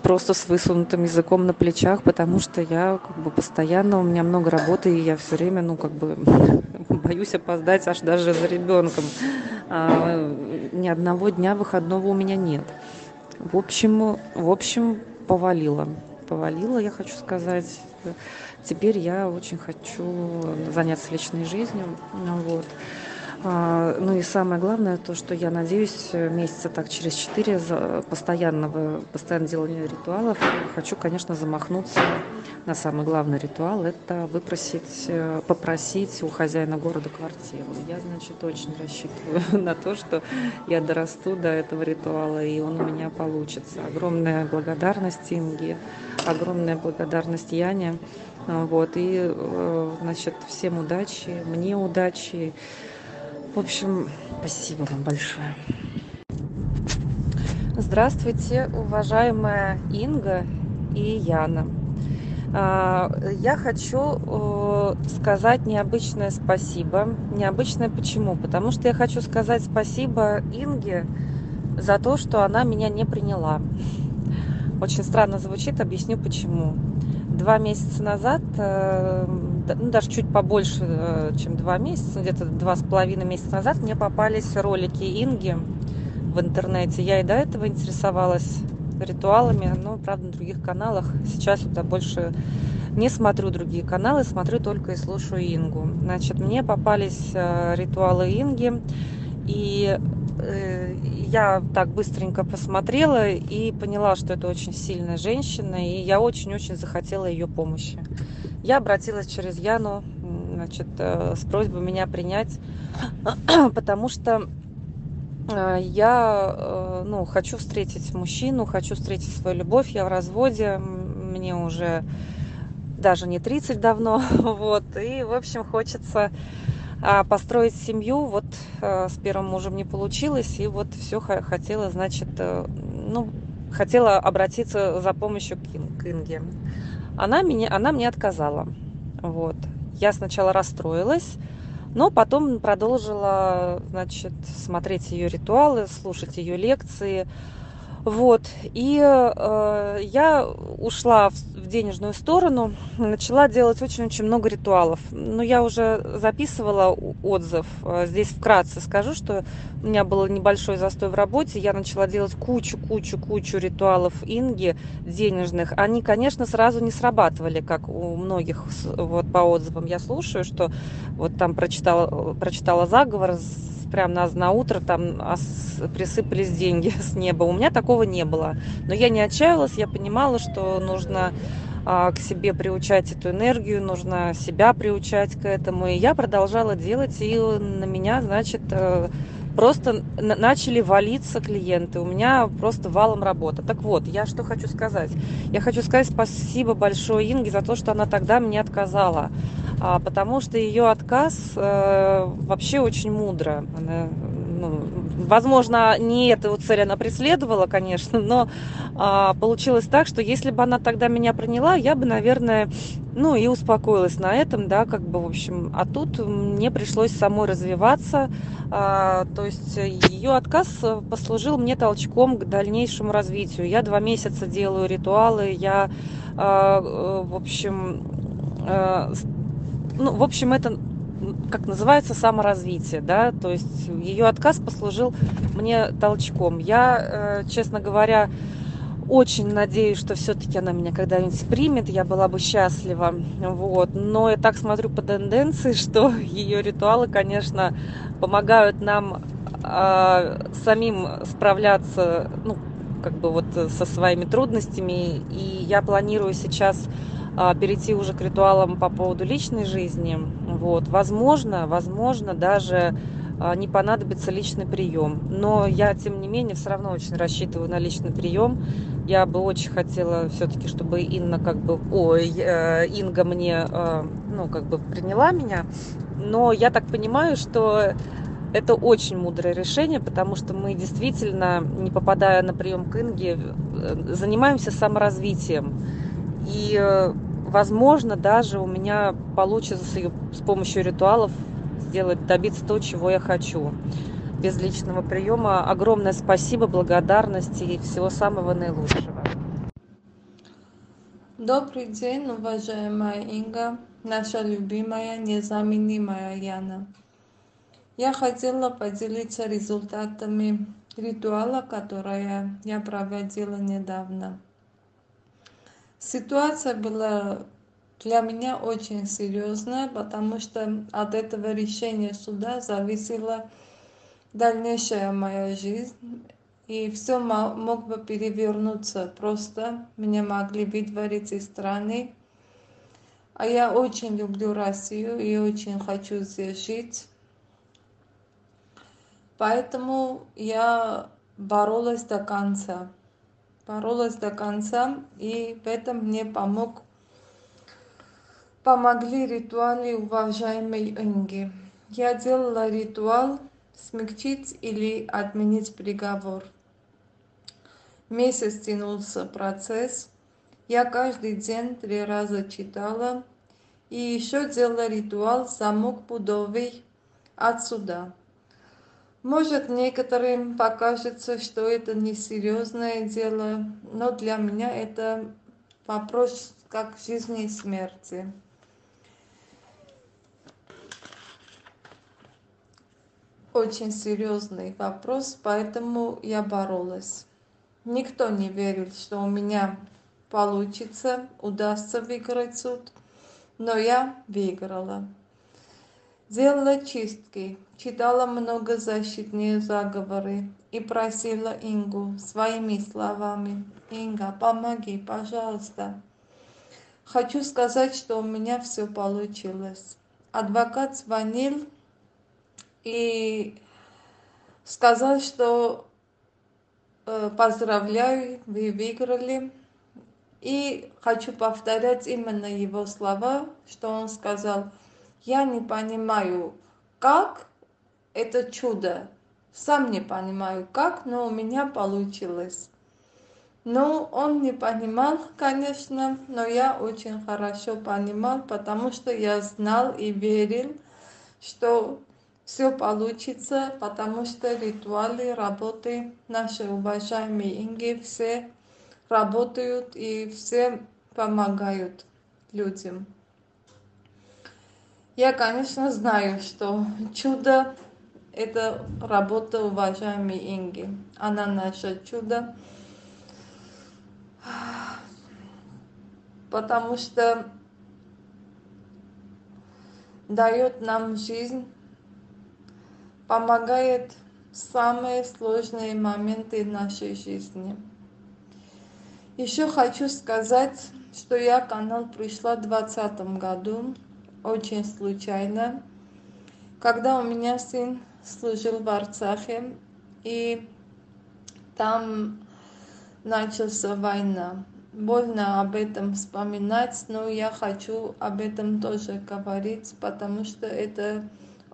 Просто с высунутым языком на плечах, потому что я как бы постоянно, у меня много работы, и я все время, ну, как бы боюсь опоздать аж даже за ребенком. А, ни одного дня выходного у меня нет. В общем, в общем, повалило. Повалило, я хочу сказать. Теперь я очень хочу заняться личной жизнью. Вот. А, ну и самое главное, то, что я надеюсь, месяца так через четыре постоянного, постоянного делания ритуалов хочу, конечно, замахнуться на самый главный ритуал. Это выпросить, э, попросить у хозяина города квартиру. Я, значит, очень рассчитываю на то, что я дорасту до этого ритуала, и он у меня получится. Огромная благодарность Инге, огромная благодарность Яне. Вот, и, э, значит, всем удачи, мне удачи, в общем, спасибо вам большое. Здравствуйте, уважаемая Инга и Яна. А, Я хочу сказать необычное спасибо. Необычное почему? Потому что я хочу сказать спасибо Инге за то, что она меня не приняла. Очень странно звучит, объясню почему. Два месяца назад, э, ну даже чуть побольше, э, чем два месяца, где-то два с половиной месяца назад мне попались ролики Инги в интернете. Я и до этого интересовалась ритуалами, но, правда, на других каналах. Сейчас вот я больше не смотрю другие каналы, смотрю только и слушаю Ингу. Значит, мне попались э, ритуалы Инги, и я так быстренько посмотрела и поняла, что это очень сильная женщина, и я очень-очень захотела ее помощи. Я обратилась через Яну, значит, э, с просьбой меня принять, потому что а, я, э, ну, хочу встретить мужчину, хочу встретить свою любовь. Я в разводе, мне уже даже не 30 давно, вот. И, в общем, хочется а, построить семью. Вот э, с первым мужем не получилось, и вот все хотела, значит, э, ну, хотела обратиться за помощью к Ин- к Инге. Она меня, она мне отказала, вот. Я сначала расстроилась, но потом продолжила, значит, смотреть ее ритуалы, слушать ее лекции. Вот. И э, я ушла в, в денежную сторону, начала делать очень-очень много ритуалов. Но я уже записывала отзыв. Э, Здесь вкратце скажу, что у меня был небольшой застой в работе. Я начала делать кучу-кучу-кучу ритуалов Инги денежных. Они, конечно, сразу не срабатывали, как у многих вот по отзывам я слушаю, что вот там прочитала, прочитала заговор, прям на, на утро там ос- присыпались деньги с неба. У меня такого не было. Но я не отчаялась, я понимала, что нужно а, к себе приучать эту энергию, нужно себя приучать к этому. И я продолжала делать, и на меня, значит, э, просто на- начали валиться клиенты. У меня просто валом работа. Так вот, я что хочу сказать. Я хочу сказать спасибо большое Инге за то, что она тогда мне отказала. А, потому что ее отказ э, вообще очень мудро. Она, возможно, не эту цель она преследовала, конечно, но а, получилось так, что если бы она тогда меня приняла, я бы, наверное, ну и успокоилась на этом, да, как бы, в общем. А тут мне пришлось самой развиваться, а, то есть ее отказ послужил мне толчком к дальнейшему развитию. Я два месяца делаю ритуалы, я, а, э, в общем, с- ну, в общем, это как называется саморазвитие, да, то есть ее отказ послужил мне толчком. Я, э, честно говоря, очень надеюсь, что все-таки она меня когда-нибудь примет, я была бы счастлива, вот. Но я так смотрю по тенденции, что ее ритуалы, конечно, помогают нам а, самим справляться, ну, как бы вот со своими трудностями. И я планирую сейчас перейти уже к ритуалам по поводу личной жизни. Вот. Возможно, возможно, даже а, не понадобится личный прием. Но я, тем не менее, все равно очень рассчитываю на личный прием. Я бы очень хотела все-таки, чтобы Инна как бы, ой, э, Инга мне, э, ну, как бы приняла меня. Но я так понимаю, что это очень мудрое решение, потому что мы действительно, не попадая на прием к Инге, э, занимаемся саморазвитием. И, возможно, даже у меня получится с, помощью ритуалов сделать, добиться то, чего я хочу. Без личного приема огромное спасибо, благодарность и всего самого наилучшего. Добрый день, уважаемая Инга, наша любимая, незаменимая Яна. Я хотела поделиться результатами ритуала, которое я проводила недавно. Ситуация была для меня очень серьезная, потому что от этого решения суда зависела дальнейшая моя жизнь. И все мог бы перевернуться просто. Меня могли выдворить из страны. А я очень люблю Россию и очень хочу здесь жить. Поэтому я боролась до конца. Боролась до конца, и в этом мне помог, помогли ритуалы уважаемой Инги. Я делала ритуал смягчить или отменить приговор. Месяц тянулся процесс. Я каждый день три раза читала и еще делала ритуал замок пудовый отсюда. Может, некоторым покажется, что это несерьезное дело, но для меня это вопрос как жизни и смерти. Очень серьезный вопрос, поэтому я боролась. Никто не верил, что у меня получится, удастся выиграть суд, но я выиграла. Делала чистки, читала много защитные заговоры и просила Ингу своими словами. Инга, помоги, пожалуйста. Хочу сказать, что у меня все получилось. Адвокат звонил и сказал, что э, поздравляю, вы выиграли. И хочу повторять именно его слова, что он сказал, я не понимаю, как это чудо. Сам не понимаю, как, но у меня получилось. Ну, он не понимал, конечно, но я очень хорошо понимал, потому что я знал и верил, что все получится, потому что ритуалы, работы наши уважаемые Инги все работают и все помогают людям. Я, конечно, знаю, что чудо – это работа уважаемой Инги. Она наше чудо. потому что дает нам жизнь, помогает в самые сложные моменты нашей жизни. Еще хочу сказать, что я канал пришла в 2020 году, очень случайно, когда у меня сын служил в Арцахе, и там начался война больно об этом вспоминать, но я хочу об этом тоже говорить, потому что это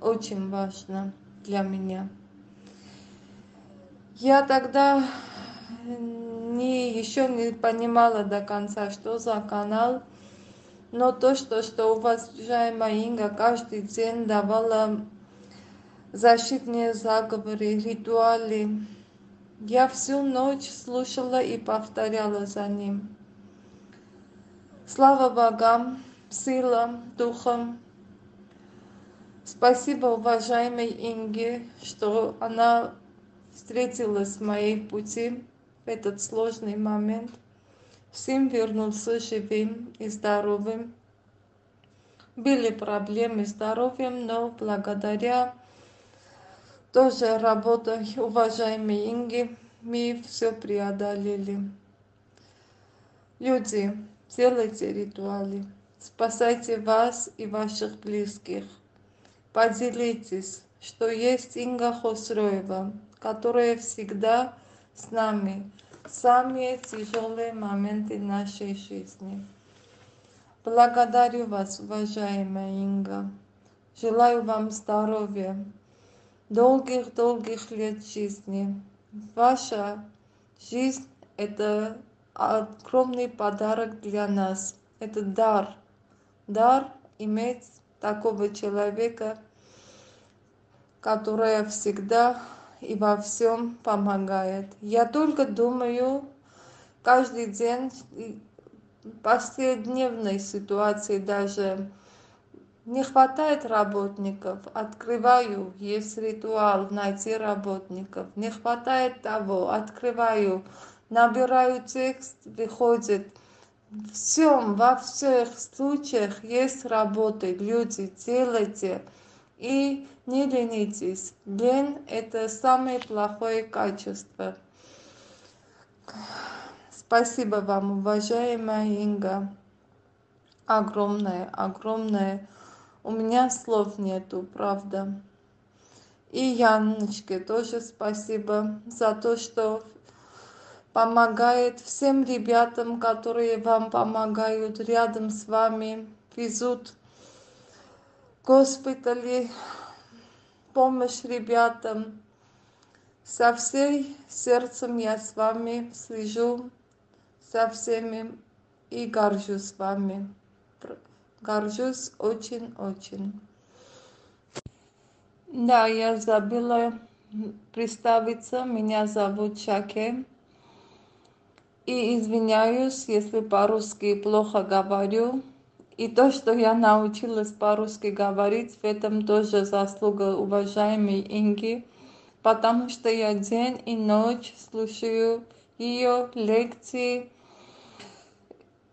очень важно для меня. Я тогда не, еще не понимала до конца, что за канал, но то, что, что уважаемая Инга каждый день давала защитные заговоры, ритуалы, я всю ночь слушала и повторяла за ним. Слава богам, сила, духом. Спасибо уважаемой Инге, что она встретилась в моей пути в этот сложный момент. Сын вернулся живым и здоровым. Были проблемы с здоровьем, но благодаря тоже работа уважаемой Инги, мы все преодолели. Люди, делайте ритуалы, спасайте вас и ваших близких. Поделитесь, что есть Инга Хосроева, которая всегда с нами в самые тяжелые моменты нашей жизни. Благодарю вас, уважаемая Инга. Желаю вам здоровья, долгих-долгих лет жизни. Ваша жизнь – это огромный подарок для нас. Это дар. Дар иметь такого человека, который всегда и во всем помогает. Я только думаю каждый день, в повседневной ситуации даже, не хватает работников, открываю, есть ритуал найти работников. Не хватает того, открываю, набираю текст, выходит. Всем, во всех случаях есть работы, люди, делайте. И не ленитесь. Лень – это самое плохое качество. Спасибо вам, уважаемая Инга. Огромное, огромное у меня слов нету, правда. И Яночке тоже спасибо за то, что помогает всем ребятам, которые вам помогают рядом с вами, везут госпитали, помощь ребятам. Со всей сердцем я с вами слежу, со всеми и горжусь вами. Горжусь очень-очень. Да, я забыла представиться. Меня зовут Чаке. И извиняюсь, если по-русски плохо говорю. И то, что я научилась по-русски говорить, в этом тоже заслуга уважаемой Инги, потому что я день и ночь слушаю ее лекции,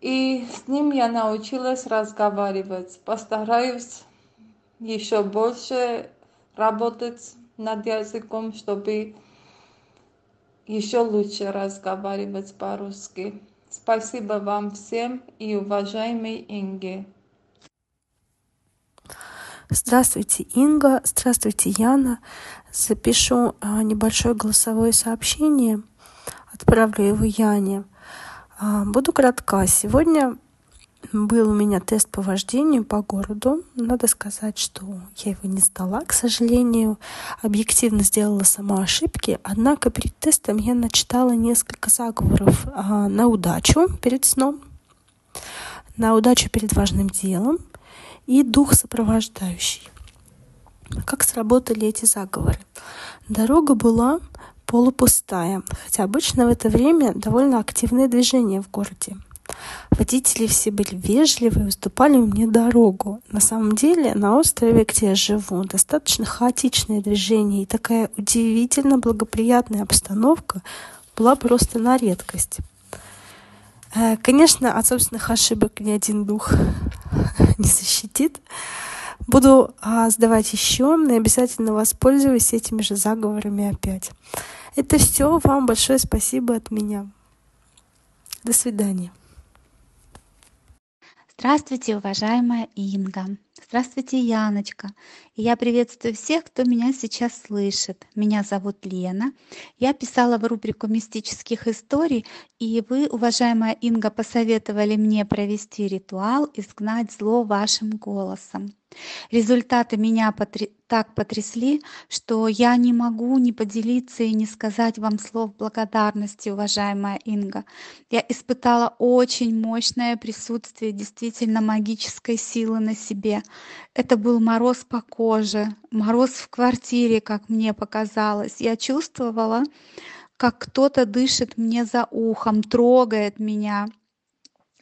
и с ним я научилась разговаривать. Постараюсь еще больше работать над языком, чтобы еще лучше разговаривать по-русски. Спасибо вам всем и уважаемой Инге. Здравствуйте, Инга. Здравствуйте, Яна. Запишу а, небольшое голосовое сообщение. Отправлю его Яне. А, буду кратка. Сегодня был у меня тест по вождению по городу. Надо сказать, что я его не сдала, к сожалению. Объективно сделала сама ошибки. Однако перед тестом я начитала несколько заговоров а, на удачу перед сном, на удачу перед важным делом и дух сопровождающий. Как сработали эти заговоры? Дорога была полупустая, хотя обычно в это время довольно активное движение в городе – Водители все были вежливы и уступали мне дорогу. На самом деле на острове, где я живу, достаточно хаотичное движение и такая удивительно благоприятная обстановка была просто на редкость. Э, конечно, от собственных ошибок ни один дух не защитит. Буду а, сдавать еще и обязательно воспользуюсь этими же заговорами опять. Это все. Вам большое спасибо от меня. До свидания. Здравствуйте, уважаемая Инга. Здравствуйте, Яночка. И я приветствую всех, кто меня сейчас слышит. Меня зовут Лена. Я писала в рубрику мистических историй, и вы, уважаемая Инга, посоветовали мне провести ритуал «Изгнать зло вашим голосом». Результаты меня потр... так потрясли, что я не могу не поделиться и не сказать вам слов благодарности, уважаемая Инга. Я испытала очень мощное присутствие действительно магической силы на себе. Это был мороз по коже, мороз в квартире, как мне показалось. Я чувствовала, как кто-то дышит мне за ухом, трогает меня.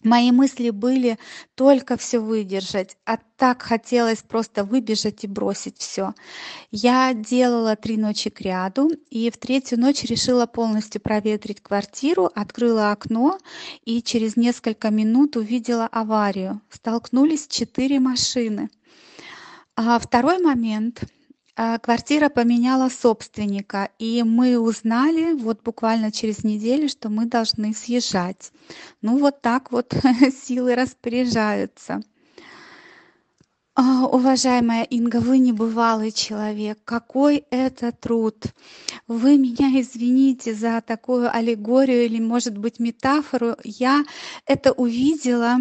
Мои мысли были только все выдержать, а так хотелось просто выбежать и бросить все. Я делала три ночи кряду, и в третью ночь решила полностью проветрить квартиру, открыла окно и через несколько минут увидела аварию. Столкнулись четыре машины. А второй момент – а, квартира поменяла собственника, и мы узнали вот буквально через неделю, что мы должны съезжать. Ну вот так вот силы распоряжаются. А, уважаемая Инга, вы небывалый человек. Какой это труд. Вы меня извините за такую аллегорию или, может быть, метафору. Я это увидела,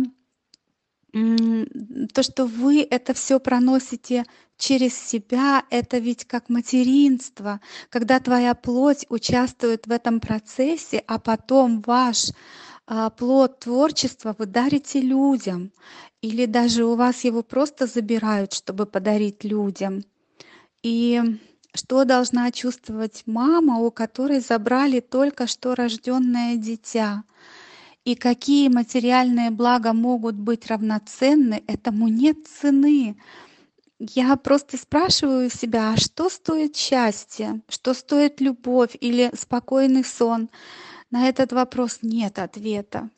то, что вы это все проносите через себя это ведь как материнство, когда твоя плоть участвует в этом процессе, а потом ваш а, плод творчества вы дарите людям, или даже у вас его просто забирают, чтобы подарить людям. И что должна чувствовать мама, у которой забрали только что рожденное дитя? И какие материальные блага могут быть равноценны, этому нет цены я просто спрашиваю себя, а что стоит счастье, что стоит любовь или спокойный сон? На этот вопрос нет ответа.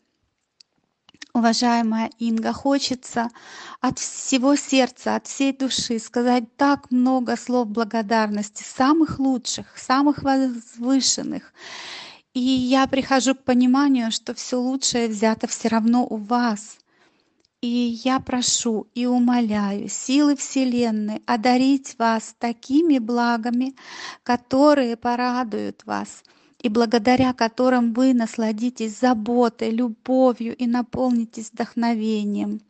Уважаемая Инга, хочется от всего сердца, от всей души сказать так много слов благодарности, самых лучших, самых возвышенных. И я прихожу к пониманию, что все лучшее взято все равно у вас – и я прошу и умоляю силы Вселенной одарить вас такими благами, которые порадуют вас, и благодаря которым вы насладитесь заботой, любовью и наполнитесь вдохновением.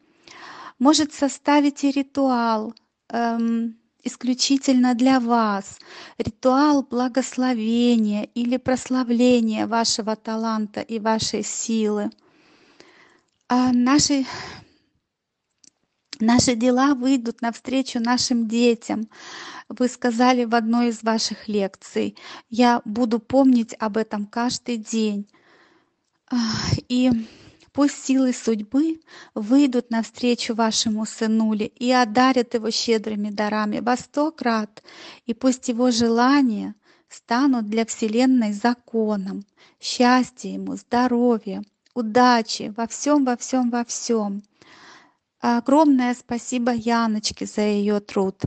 Может, составите ритуал, эм, исключительно для вас, ритуал благословения или прославления вашего таланта и вашей силы. А наши, наши дела выйдут навстречу нашим детям. Вы сказали в одной из ваших лекций, я буду помнить об этом каждый день. И Пусть силы судьбы выйдут навстречу вашему сынуле и одарят его щедрыми дарами во сто крат, и пусть его желания станут для Вселенной законом, счастья ему, здоровья, удачи во всем, во всем, во всем. Огромное спасибо Яночке за ее труд.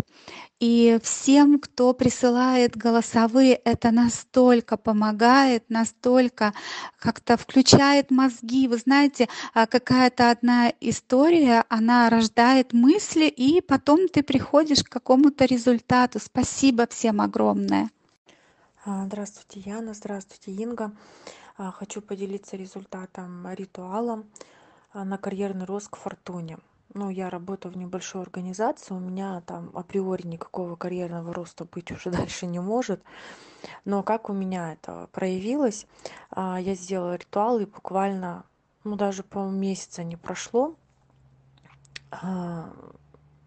И всем, кто присылает голосовые, это настолько помогает, настолько как-то включает мозги. Вы знаете, а, какая-то одна история, она рождает мысли, и потом ты приходишь к какому-то результату. Спасибо всем огромное. А, здравствуйте, Яна. Здравствуйте, Инга. А, хочу поделиться результатом ритуала на карьерный рост к фортуне ну я работаю в небольшой организации у меня там априори никакого карьерного роста быть уже дальше не может. Но как у меня это проявилось а, я сделала ритуал и буквально ну даже по месяца не прошло а,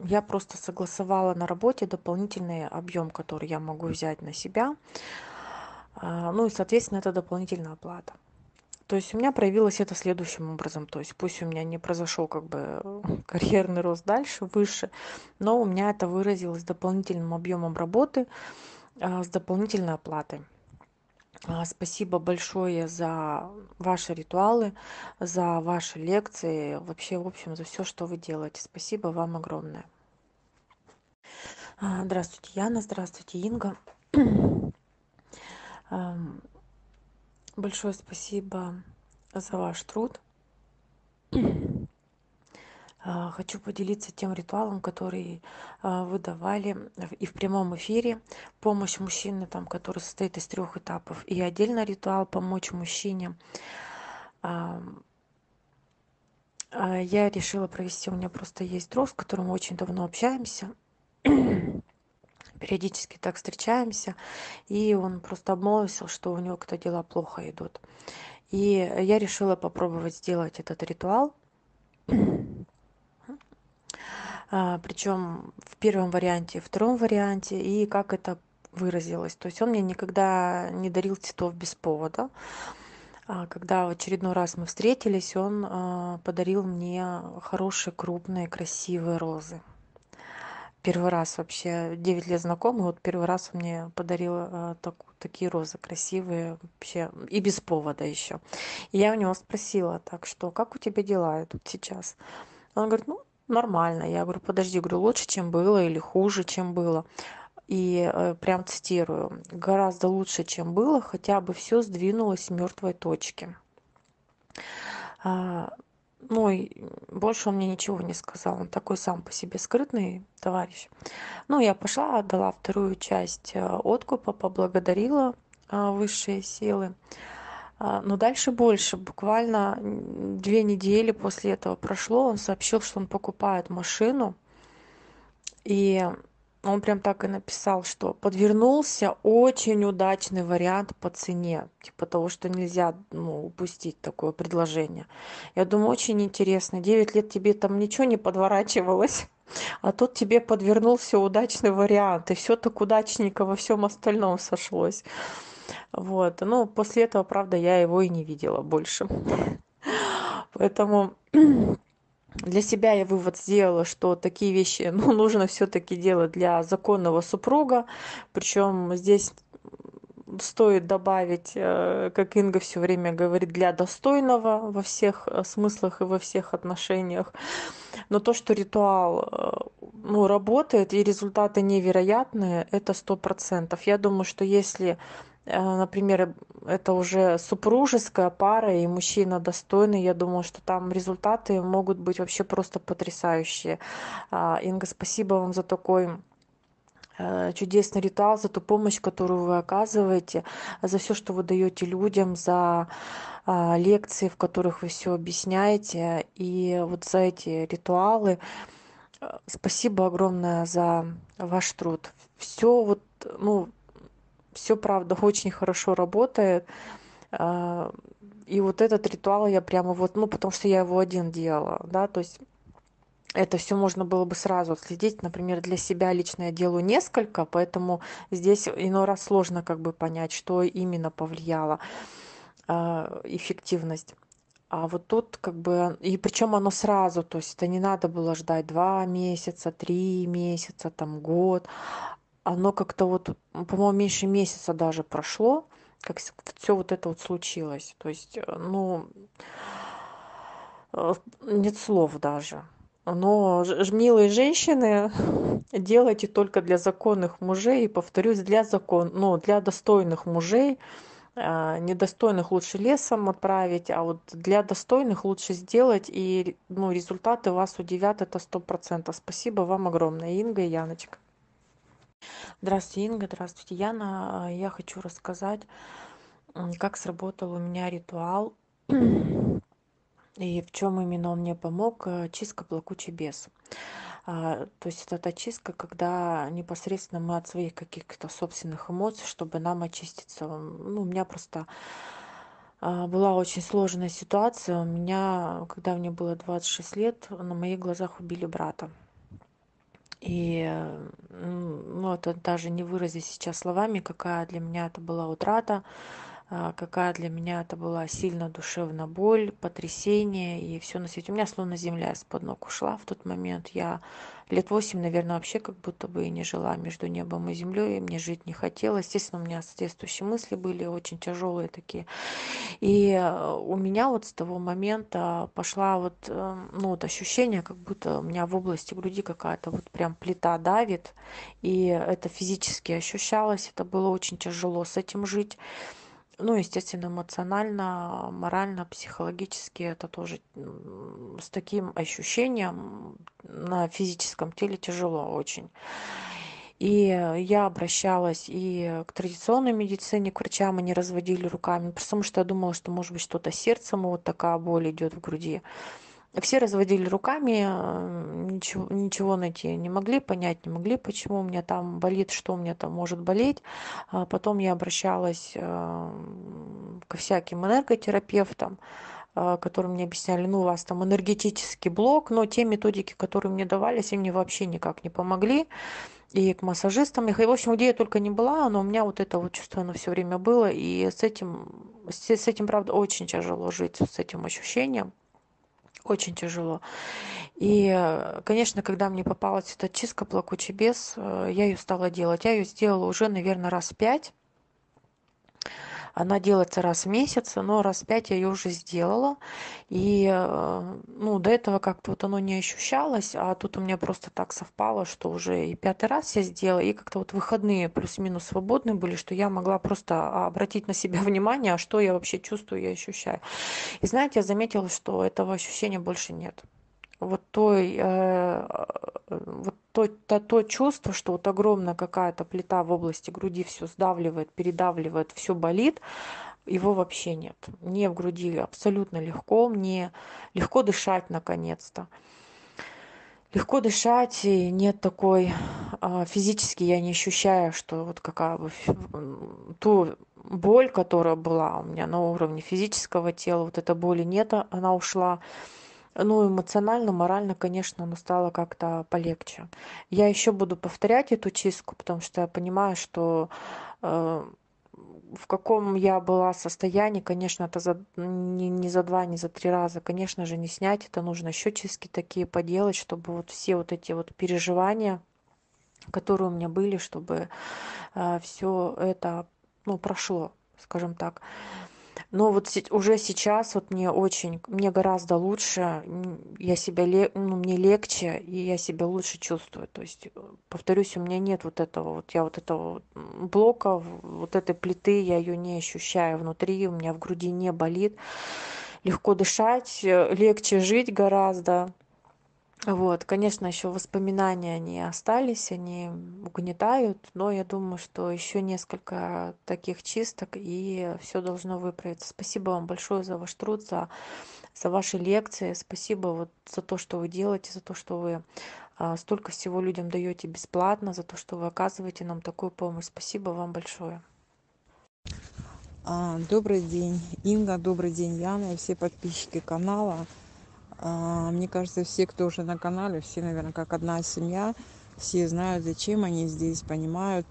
я просто согласовала на работе дополнительный объем который я могу взять на себя. А, ну и соответственно это дополнительная оплата то есть у меня проявилось это следующим образом. То есть пусть у меня не произошел как бы карьерный рост дальше, выше, но у меня это выразилось дополнительным объемом работы а, с дополнительной оплатой. А, спасибо большое за ваши ритуалы, за ваши лекции, вообще, в общем, за все, что вы делаете. Спасибо вам огромное. А, здравствуйте, Яна, здравствуйте, Инга большое спасибо за ваш труд. А, хочу поделиться тем ритуалом который а, вы давали и в прямом эфире. Помощь мужчине там который состоит из трех этапов. И отдельно ритуал помочь мужчине. А, я решила провести у меня просто есть друг с которым очень давно общаемся периодически так встречаемся и он просто обмолвился что у него когда дела плохо идут. И я решила попробовать сделать этот ритуал. А, причем в первом варианте втором варианте и как это выразилось. То есть он мне никогда не дарил цветов без повода. А когда в очередной раз мы встретились он а, подарил мне хорошие крупные красивые розы первый раз вообще девять лет знакомы вот первый раз он мне подарил э, такие розы красивые вообще и без повода еще и я у него спросила так что как у тебя дела идут сейчас? Он говорит ну нормально я говорю подожди говорю лучше чем было или хуже чем было и э, прям цитирую гораздо лучше чем было хотя бы все сдвинулось с мертвой точки а, ну и больше он мне ничего не сказал. Он такой сам по себе скрытный товарищ. Ну я пошла отдала вторую часть э, откупа поблагодарила э, высшие силы. А, но дальше больше. Буквально две недели после этого прошло. Он сообщил что он покупает машину. И он прям так и написал что подвернулся очень удачный вариант по цене типа того что нельзя ну упустить такое предложение. Я думаю очень интересно. Девять лет тебе там ничего не подворачивалось а тут тебе подвернулся удачный вариант и все так удачненько во всем остальном сошлось. Вот. Ну после этого правда я его и не видела больше. Поэтому для себя я вывод сделала что такие вещи ну нужно всё-таки делать для законного супруга. Причём здесь стоит добавить э, как инга всё время говорит для достойного во всех э, смыслах и во всех отношениях. Но то что ритуал э, ну работает и результаты невероятные это сто процентов. Я думаю что если например это уже супружеская пара и мужчина достойный. Я думаю что там результаты могут быть вообще просто потрясающие. А, инга спасибо вам за такой э, чудесный ритуал за ту помощь которую вы оказываете за все что вы даете людям за а, лекции в которых вы все объясняете и вот за эти ритуалы. Э, Спасибо огромное за ваш труд. Все вот, ну, все правда очень хорошо работает. А, И вот этот ритуал я прямо вот, ну, потому что я его один делала, да, то есть это все можно было бы сразу отследить. Например, для себя лично я делаю несколько, поэтому здесь иной раз сложно как бы понять, что именно повлияло а, эффективность. А вот тут как бы, и причем оно сразу, то есть это не надо было ждать два месяца, три месяца, там год. Оно как-то вот, по-моему, меньше месяца даже прошло, как все вот это вот случилось. То есть, э, ну, э, нет слов даже. Но, милые женщины, делайте только для законных мужей, и повторюсь, для закон, ну, для достойных мужей, а, недостойных лучше лесом отправить, а вот для достойных лучше сделать, и ну, результаты вас удивят, это сто процентов. Спасибо вам огромное, Инга и Яночка. Здравствуйте, Инга, здравствуйте, Яна. А, Я хочу рассказать, как сработал у меня ритуал и в чем именно он мне помог. э, Чистка плакучий бес. А, То есть это та чистка, когда непосредственно мы от своих каких-то собственных эмоций, чтобы нам очиститься. Ну, у меня просто а, была очень сложная ситуация. У меня, когда мне было 26 лет, на моих глазах убили брата. И, э, ну, это даже не выразить сейчас словами, какая для меня это была утрата, какая для меня это была сильная душевная боль, потрясение и все на свете. У меня словно земля из-под ног ушла в тот момент. Я лет восемь, наверное, вообще как будто бы и не жила между небом и землей, и мне жить не хотелось. Естественно, у меня соответствующие мысли были очень тяжелые такие. И э, у меня вот с того момента пошла вот, э, ну, вот ощущение, как будто у меня в области груди какая-то вот прям плита давит, и это физически ощущалось, это было очень тяжело с этим жить. Ну, естественно, эмоционально, морально, психологически это тоже с таким ощущением на физическом теле тяжело очень. И э, я обращалась и к традиционной медицине, к врачам, они разводили руками, потому что я думала, что может быть что-то сердцем, вот такая боль идет в груди. Все разводили руками, э, ничего, ничего найти не могли, понять не могли, почему у меня там болит, что у меня там может болеть. А Потом я обращалась э, ко всяким энерготерапевтам, э, которые мне объясняли, ну, у вас там энергетический блок, но те методики, которые мне давались, они мне вообще никак не помогли. И к массажистам, и, в общем, где я только не была, но у меня вот это вот чувство, оно все время было, и с этим, с этим, правда, очень тяжело жить, с этим ощущением. Очень тяжело. И, э, конечно, когда мне попалась эта чистка плакучий бес, э, я ее стала делать. Я ее сделала уже, наверное, раз пять. Она делается раз в месяц, но раз пять я ее уже сделала. И, э, ну, до этого как-то вот оно не ощущалось, а тут у меня просто так совпало, что уже и пятый раз я сделала, и как-то вот выходные плюс-минус свободные были, что я могла просто обратить на себя внимание, а что я вообще чувствую и ощущаю. И знаете, я заметила, что этого ощущения больше нет вот той, э, вот то, то, то чувство, что вот огромная какая-то плита в области груди все сдавливает, передавливает, все болит, его вообще нет. Мне в груди абсолютно легко, мне легко дышать наконец-то. Легко дышать, и нет такой, а, физически я не ощущаю, что вот какая бы ту боль, которая была у меня на уровне физического тела, вот этой боли нет, а- она ушла. Ну, эмоционально, морально, конечно, оно стало как-то полегче. Я еще буду повторять эту чистку, потому что я понимаю, что э, в каком я была состоянии, конечно, это за, не, не за два, не за три раза, конечно же, не снять. Это нужно еще чистки такие поделать, чтобы вот все вот эти вот переживания, которые у меня были, чтобы э, все это, ну, прошло, скажем так. Но вот уже сейчас вот мне очень, мне гораздо лучше, я себя, ну, мне легче, и я себя лучше чувствую. То есть, повторюсь, у меня нет вот этого вот, я вот этого блока, вот этой плиты, я ее не ощущаю внутри, у меня в груди не болит. Легко дышать, э, легче жить гораздо. Вот, конечно, еще воспоминания, они остались, они угнетают, но я думаю, что еще несколько таких чисток, и все должно выправиться. Спасибо вам большое за ваш труд, за, за ваши лекции, спасибо вот за то, что вы делаете, за то, что вы столько всего людям даете бесплатно за то что вы оказываете нам такую помощь. Спасибо вам большое. Добрый день инга добрый день яна и все подписчики канала мне кажется все кто уже на канале все наверное как одна семья все знают зачем они здесь понимают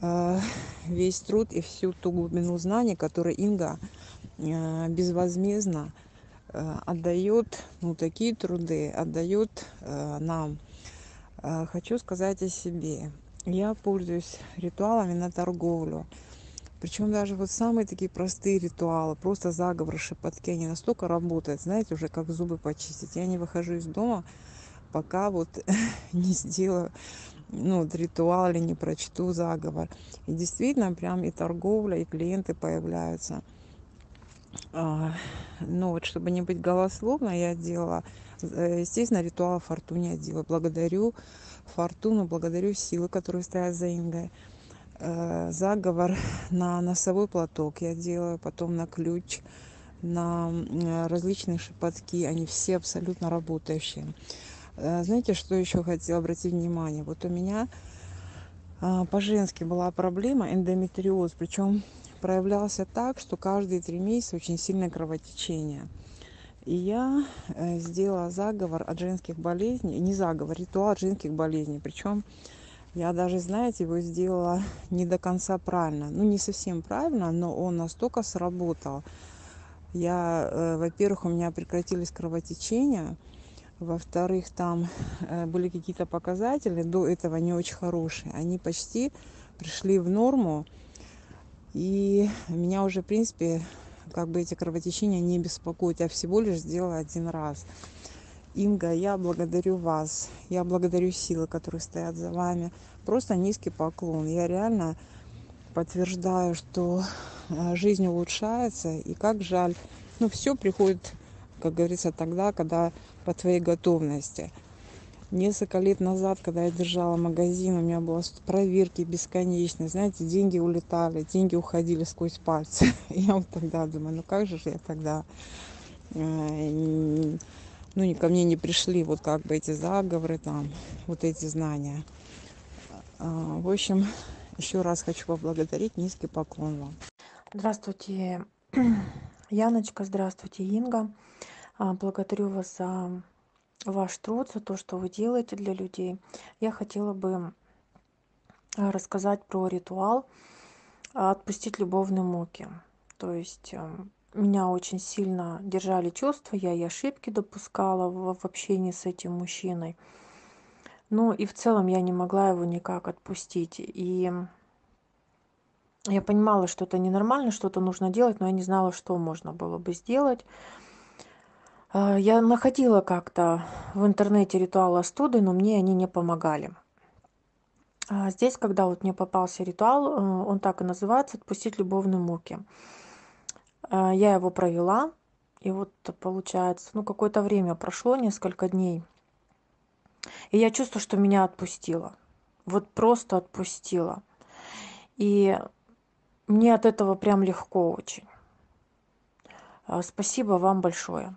весь труд и всю ту глубину знаний которые инга безвозмездно отдаёт ну такие труды отдаёт нам. Хочу сказать о себе. Я пользуюсь ритуалами на торговлю причем даже вот самые такие простые ритуалы просто заговоры шепотки они настолько работают знаете уже как зубы почистить. Я не выхожу из дома пока вот не сделаю ну вот ритуал или не прочту заговор. И действительно прям и торговля и клиенты появляются. Ну вот чтобы не быть голословной я делала естественно ритуал фортуне я делаю. Благодарю фортуну благодарю силы которые стоят за ингой заговор на носовой платок. Я делаю потом на ключ на различные шепотки. Они все абсолютно работающие. Знаете что ещё хотела обратить внимание? Вот у меня по-женски была проблема эндометриоз. Причём проявлялся так что каждые три месяца очень сильное кровотечение. И я сделала заговор от женских болезней не заговор ритуал от женских болезней. Причём я даже знаете его сделала не до конца правильно. Ну не совсем правильно но он настолько сработал. Я во-первых у меня прекратились кровотечения. Во-вторых там были какие-то показатели до этого не очень хорошие. Они почти пришли в норму. И меня уже в принципе как бы эти кровотечения не беспокоят. Я всего лишь сделала один раз инга я благодарю вас. Я благодарю силы которые стоят за вами. Просто низкий поклон. Я реально подтверждаю что жизнь улучшается. И как жаль. Ну всё приходит как говорится тогда когда по твоей готовности. Несколько лет назад когда я держала магазин у меня было проверки бесконечные. Знаете деньги улетали деньги уходили сквозь пальцы. Я вот тогда думаю ну как же я тогда ну ко мне не пришли вот как бы эти заговоры там вот эти знания. В общем ещё раз хочу поблагодарить низкий поклон вам. Здравствуйте яночка здравствуйте инга. Благодарю вас за ваш труд за то что вы делаете для людей. Я хотела бы рассказать про ритуал отпустить любовные муки то есть меня очень сильно держали чувства я и ошибки допускала в общении с этим мужчиной. Ну и в целом я не могла его никак отпустить. И я понимала что это ненормально что-то нужно делать но я не знала что можно было бы сделать. Я находила как-то в интернете ритуалы остуды но мне они не помогали. Здесь когда вот мне попался ритуал он так и называется отпустить любовные муки я его провела и вот получается ну какое-то время прошло несколько дней и я чувствую что меня отпустило. Вот просто отпустило. И мне от этого прям легко очень. Спасибо вам большое